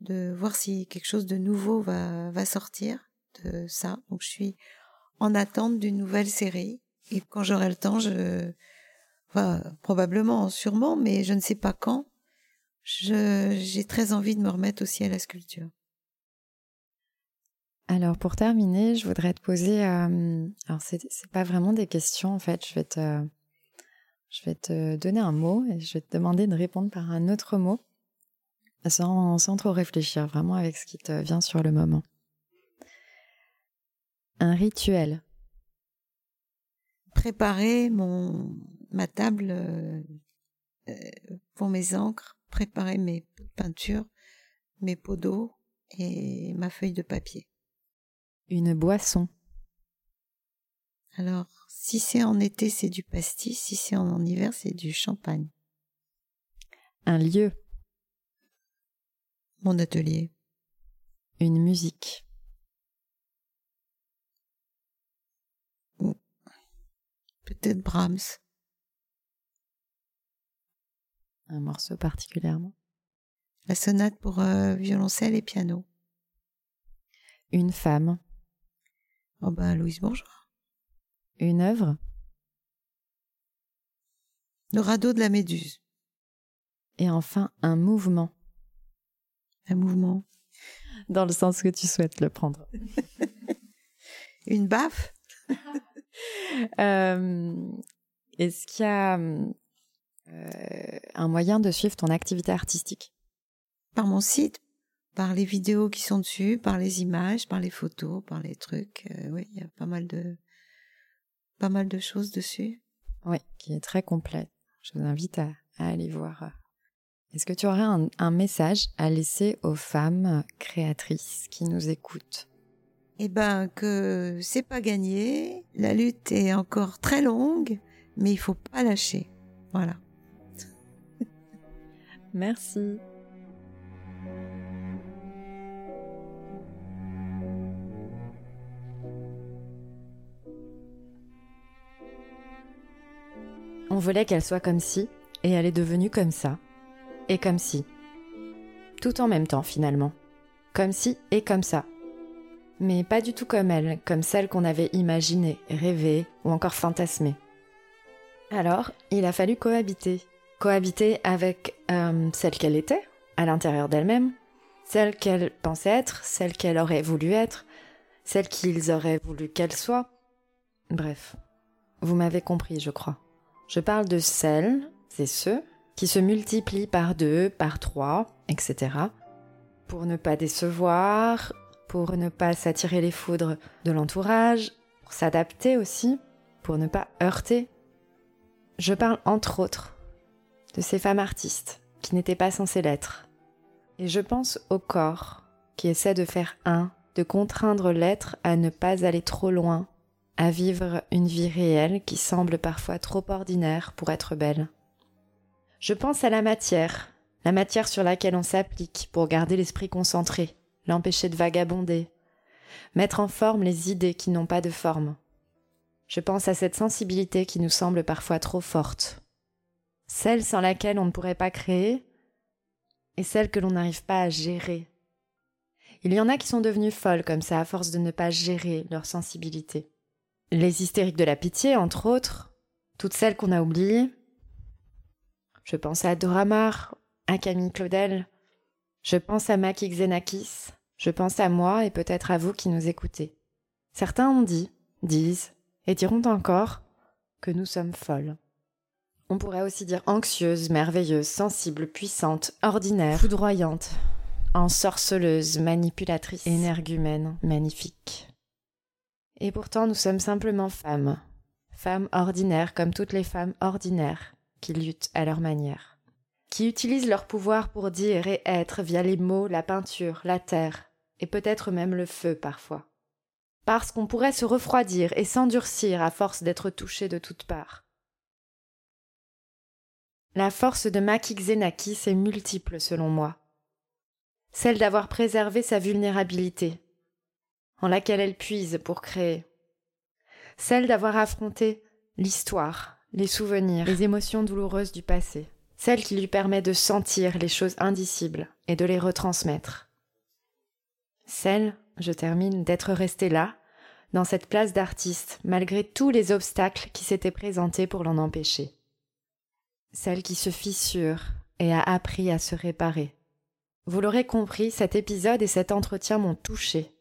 de voir si quelque chose de nouveau va, va sortir de ça. Donc je suis en attente d'une nouvelle série. Et quand j'aurai le temps, je, probablement, sûrement, mais je ne sais pas quand. J'ai très envie de me remettre aussi à la sculpture. Alors pour terminer, je voudrais te poser. Euh, alors c'est pas vraiment des questions en fait. Je vais te, donner un mot et je vais te demander de répondre par un autre mot sans, trop réfléchir, vraiment avec ce qui te vient sur le moment. Un rituel. Préparer ma table euh, euh, pour mes encres, préparer mes peintures, mes pots d'eau et ma feuille de papier. Une boisson. Alors, si c'est en été, c'est du pastis, si c'est en hiver, c'est du champagne. Un lieu. Mon atelier. Une musique. Peut-être Brahms. Un morceau particulièrement. La sonate pour euh, violoncelle et piano. Une femme. Oh ben, Louise Bourgeois. Une œuvre? Le radeau de la Méduse. Et enfin, un mouvement. Un mouvement. Dans le sens que tu souhaites le prendre. Une baffe? euh, Est-ce qu'il y a euh, un moyen de suivre ton activité artistique? Par mon site, par les vidéos qui sont dessus, par les images, par les photos, par les trucs. Euh, oui, il y a pas mal de pas mal de choses dessus. Oui, qui est très complet. Je vous invite à, à aller voir. Est-ce que tu aurais un, un, message à laisser aux femmes créatrices qui nous écoutent? Eh ben que c'est pas gagné, la lutte est encore très longue, mais il faut pas lâcher. Voilà. Merci. On voulait qu'elle soit comme si, et elle est devenue comme ça, et comme si. Tout en même temps, finalement. Comme si et comme ça. Mais pas du tout comme elle, comme celle qu'on avait imaginée, rêvée ou encore fantasmée. Alors, il a fallu cohabiter. Cohabiter avec euh, celle qu'elle était, à l'intérieur d'elle-même, celle qu'elle pensait être, celle qu'elle aurait voulu être, celle qu'ils auraient voulu qu'elle soit. Bref, vous m'avez compris, je crois. Je parle de celles et ceux qui se multiplient par deux, par trois, etc. Pour ne pas décevoir, pour ne pas s'attirer les foudres de l'entourage, pour s'adapter aussi, pour ne pas heurter. Je parle entre autres de ces femmes artistes qui n'étaient pas censées l'être. Et je pense au corps qui essaie de faire un, de contraindre l'être à ne pas aller trop loin, à vivre une vie réelle qui semble parfois trop ordinaire pour être belle. Je pense à la matière, la matière sur laquelle on s'applique pour garder l'esprit concentré, l'empêcher de vagabonder, mettre en forme les idées qui n'ont pas de forme. Je pense à cette sensibilité qui nous semble parfois trop forte, celle sans laquelle on ne pourrait pas créer et celle que l'on n'arrive pas à gérer. Il y en a qui sont devenues folles comme ça à force de ne pas gérer leur sensibilité. Les hystériques de la pitié, entre autres, toutes celles qu'on a oubliées. Je pense à Doramar, à Camille Claudel, je pense à Maki Xenakis, je pense à moi et peut-être à vous qui nous écoutez. Certains ont dit, disent, et diront encore que nous sommes folles. On pourrait aussi dire anxieuse, merveilleuse, sensible, puissante, ordinaire, foudroyante, ensorceleuse, manipulatrice, énergumène, magnifique. Et pourtant nous sommes simplement femmes, femmes ordinaires comme toutes les femmes ordinaires qui luttent à leur manière, qui utilisent leur pouvoir pour dire et être via les mots, la peinture, la terre, et peut-être même le feu parfois. Parce qu'on pourrait se refroidir et s'endurcir à force d'être touché de toutes parts. La force de Maki Xenakis est multiple selon moi. Celle d'avoir préservé sa vulnérabilité, laquelle elle puise pour créer. Celle d'avoir affronté l'histoire, les souvenirs, les émotions douloureuses du passé. Celle qui lui permet de sentir les choses indicibles et de les retransmettre. Celle, je termine, d'être restée là, dans cette place d'artiste, malgré tous les obstacles qui s'étaient présentés pour l'en empêcher. Celle qui se fissure et a appris à se réparer. Vous l'aurez compris, cet épisode et cet entretien m'ont touché.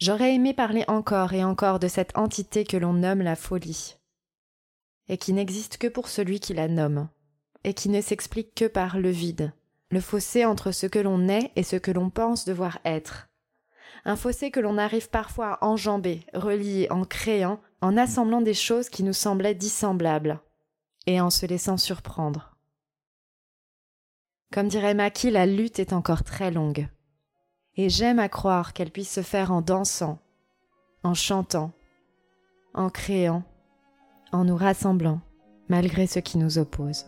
J'aurais aimé parler encore et encore de cette entité que l'on nomme la folie. et qui n'existe que pour celui qui la nomme, et qui ne s'explique que par le vide, le fossé entre ce que l'on est et ce que l'on pense devoir être. Un fossé que l'on arrive parfois à enjamber, relier en créant, en assemblant des choses qui nous semblaient dissemblables, et en se laissant surprendre. Comme dirait Maki, la lutte est encore très longue. Et j'aime à croire qu'elle puisse se faire en dansant, en chantant, en créant, en nous rassemblant, malgré ce qui nous oppose.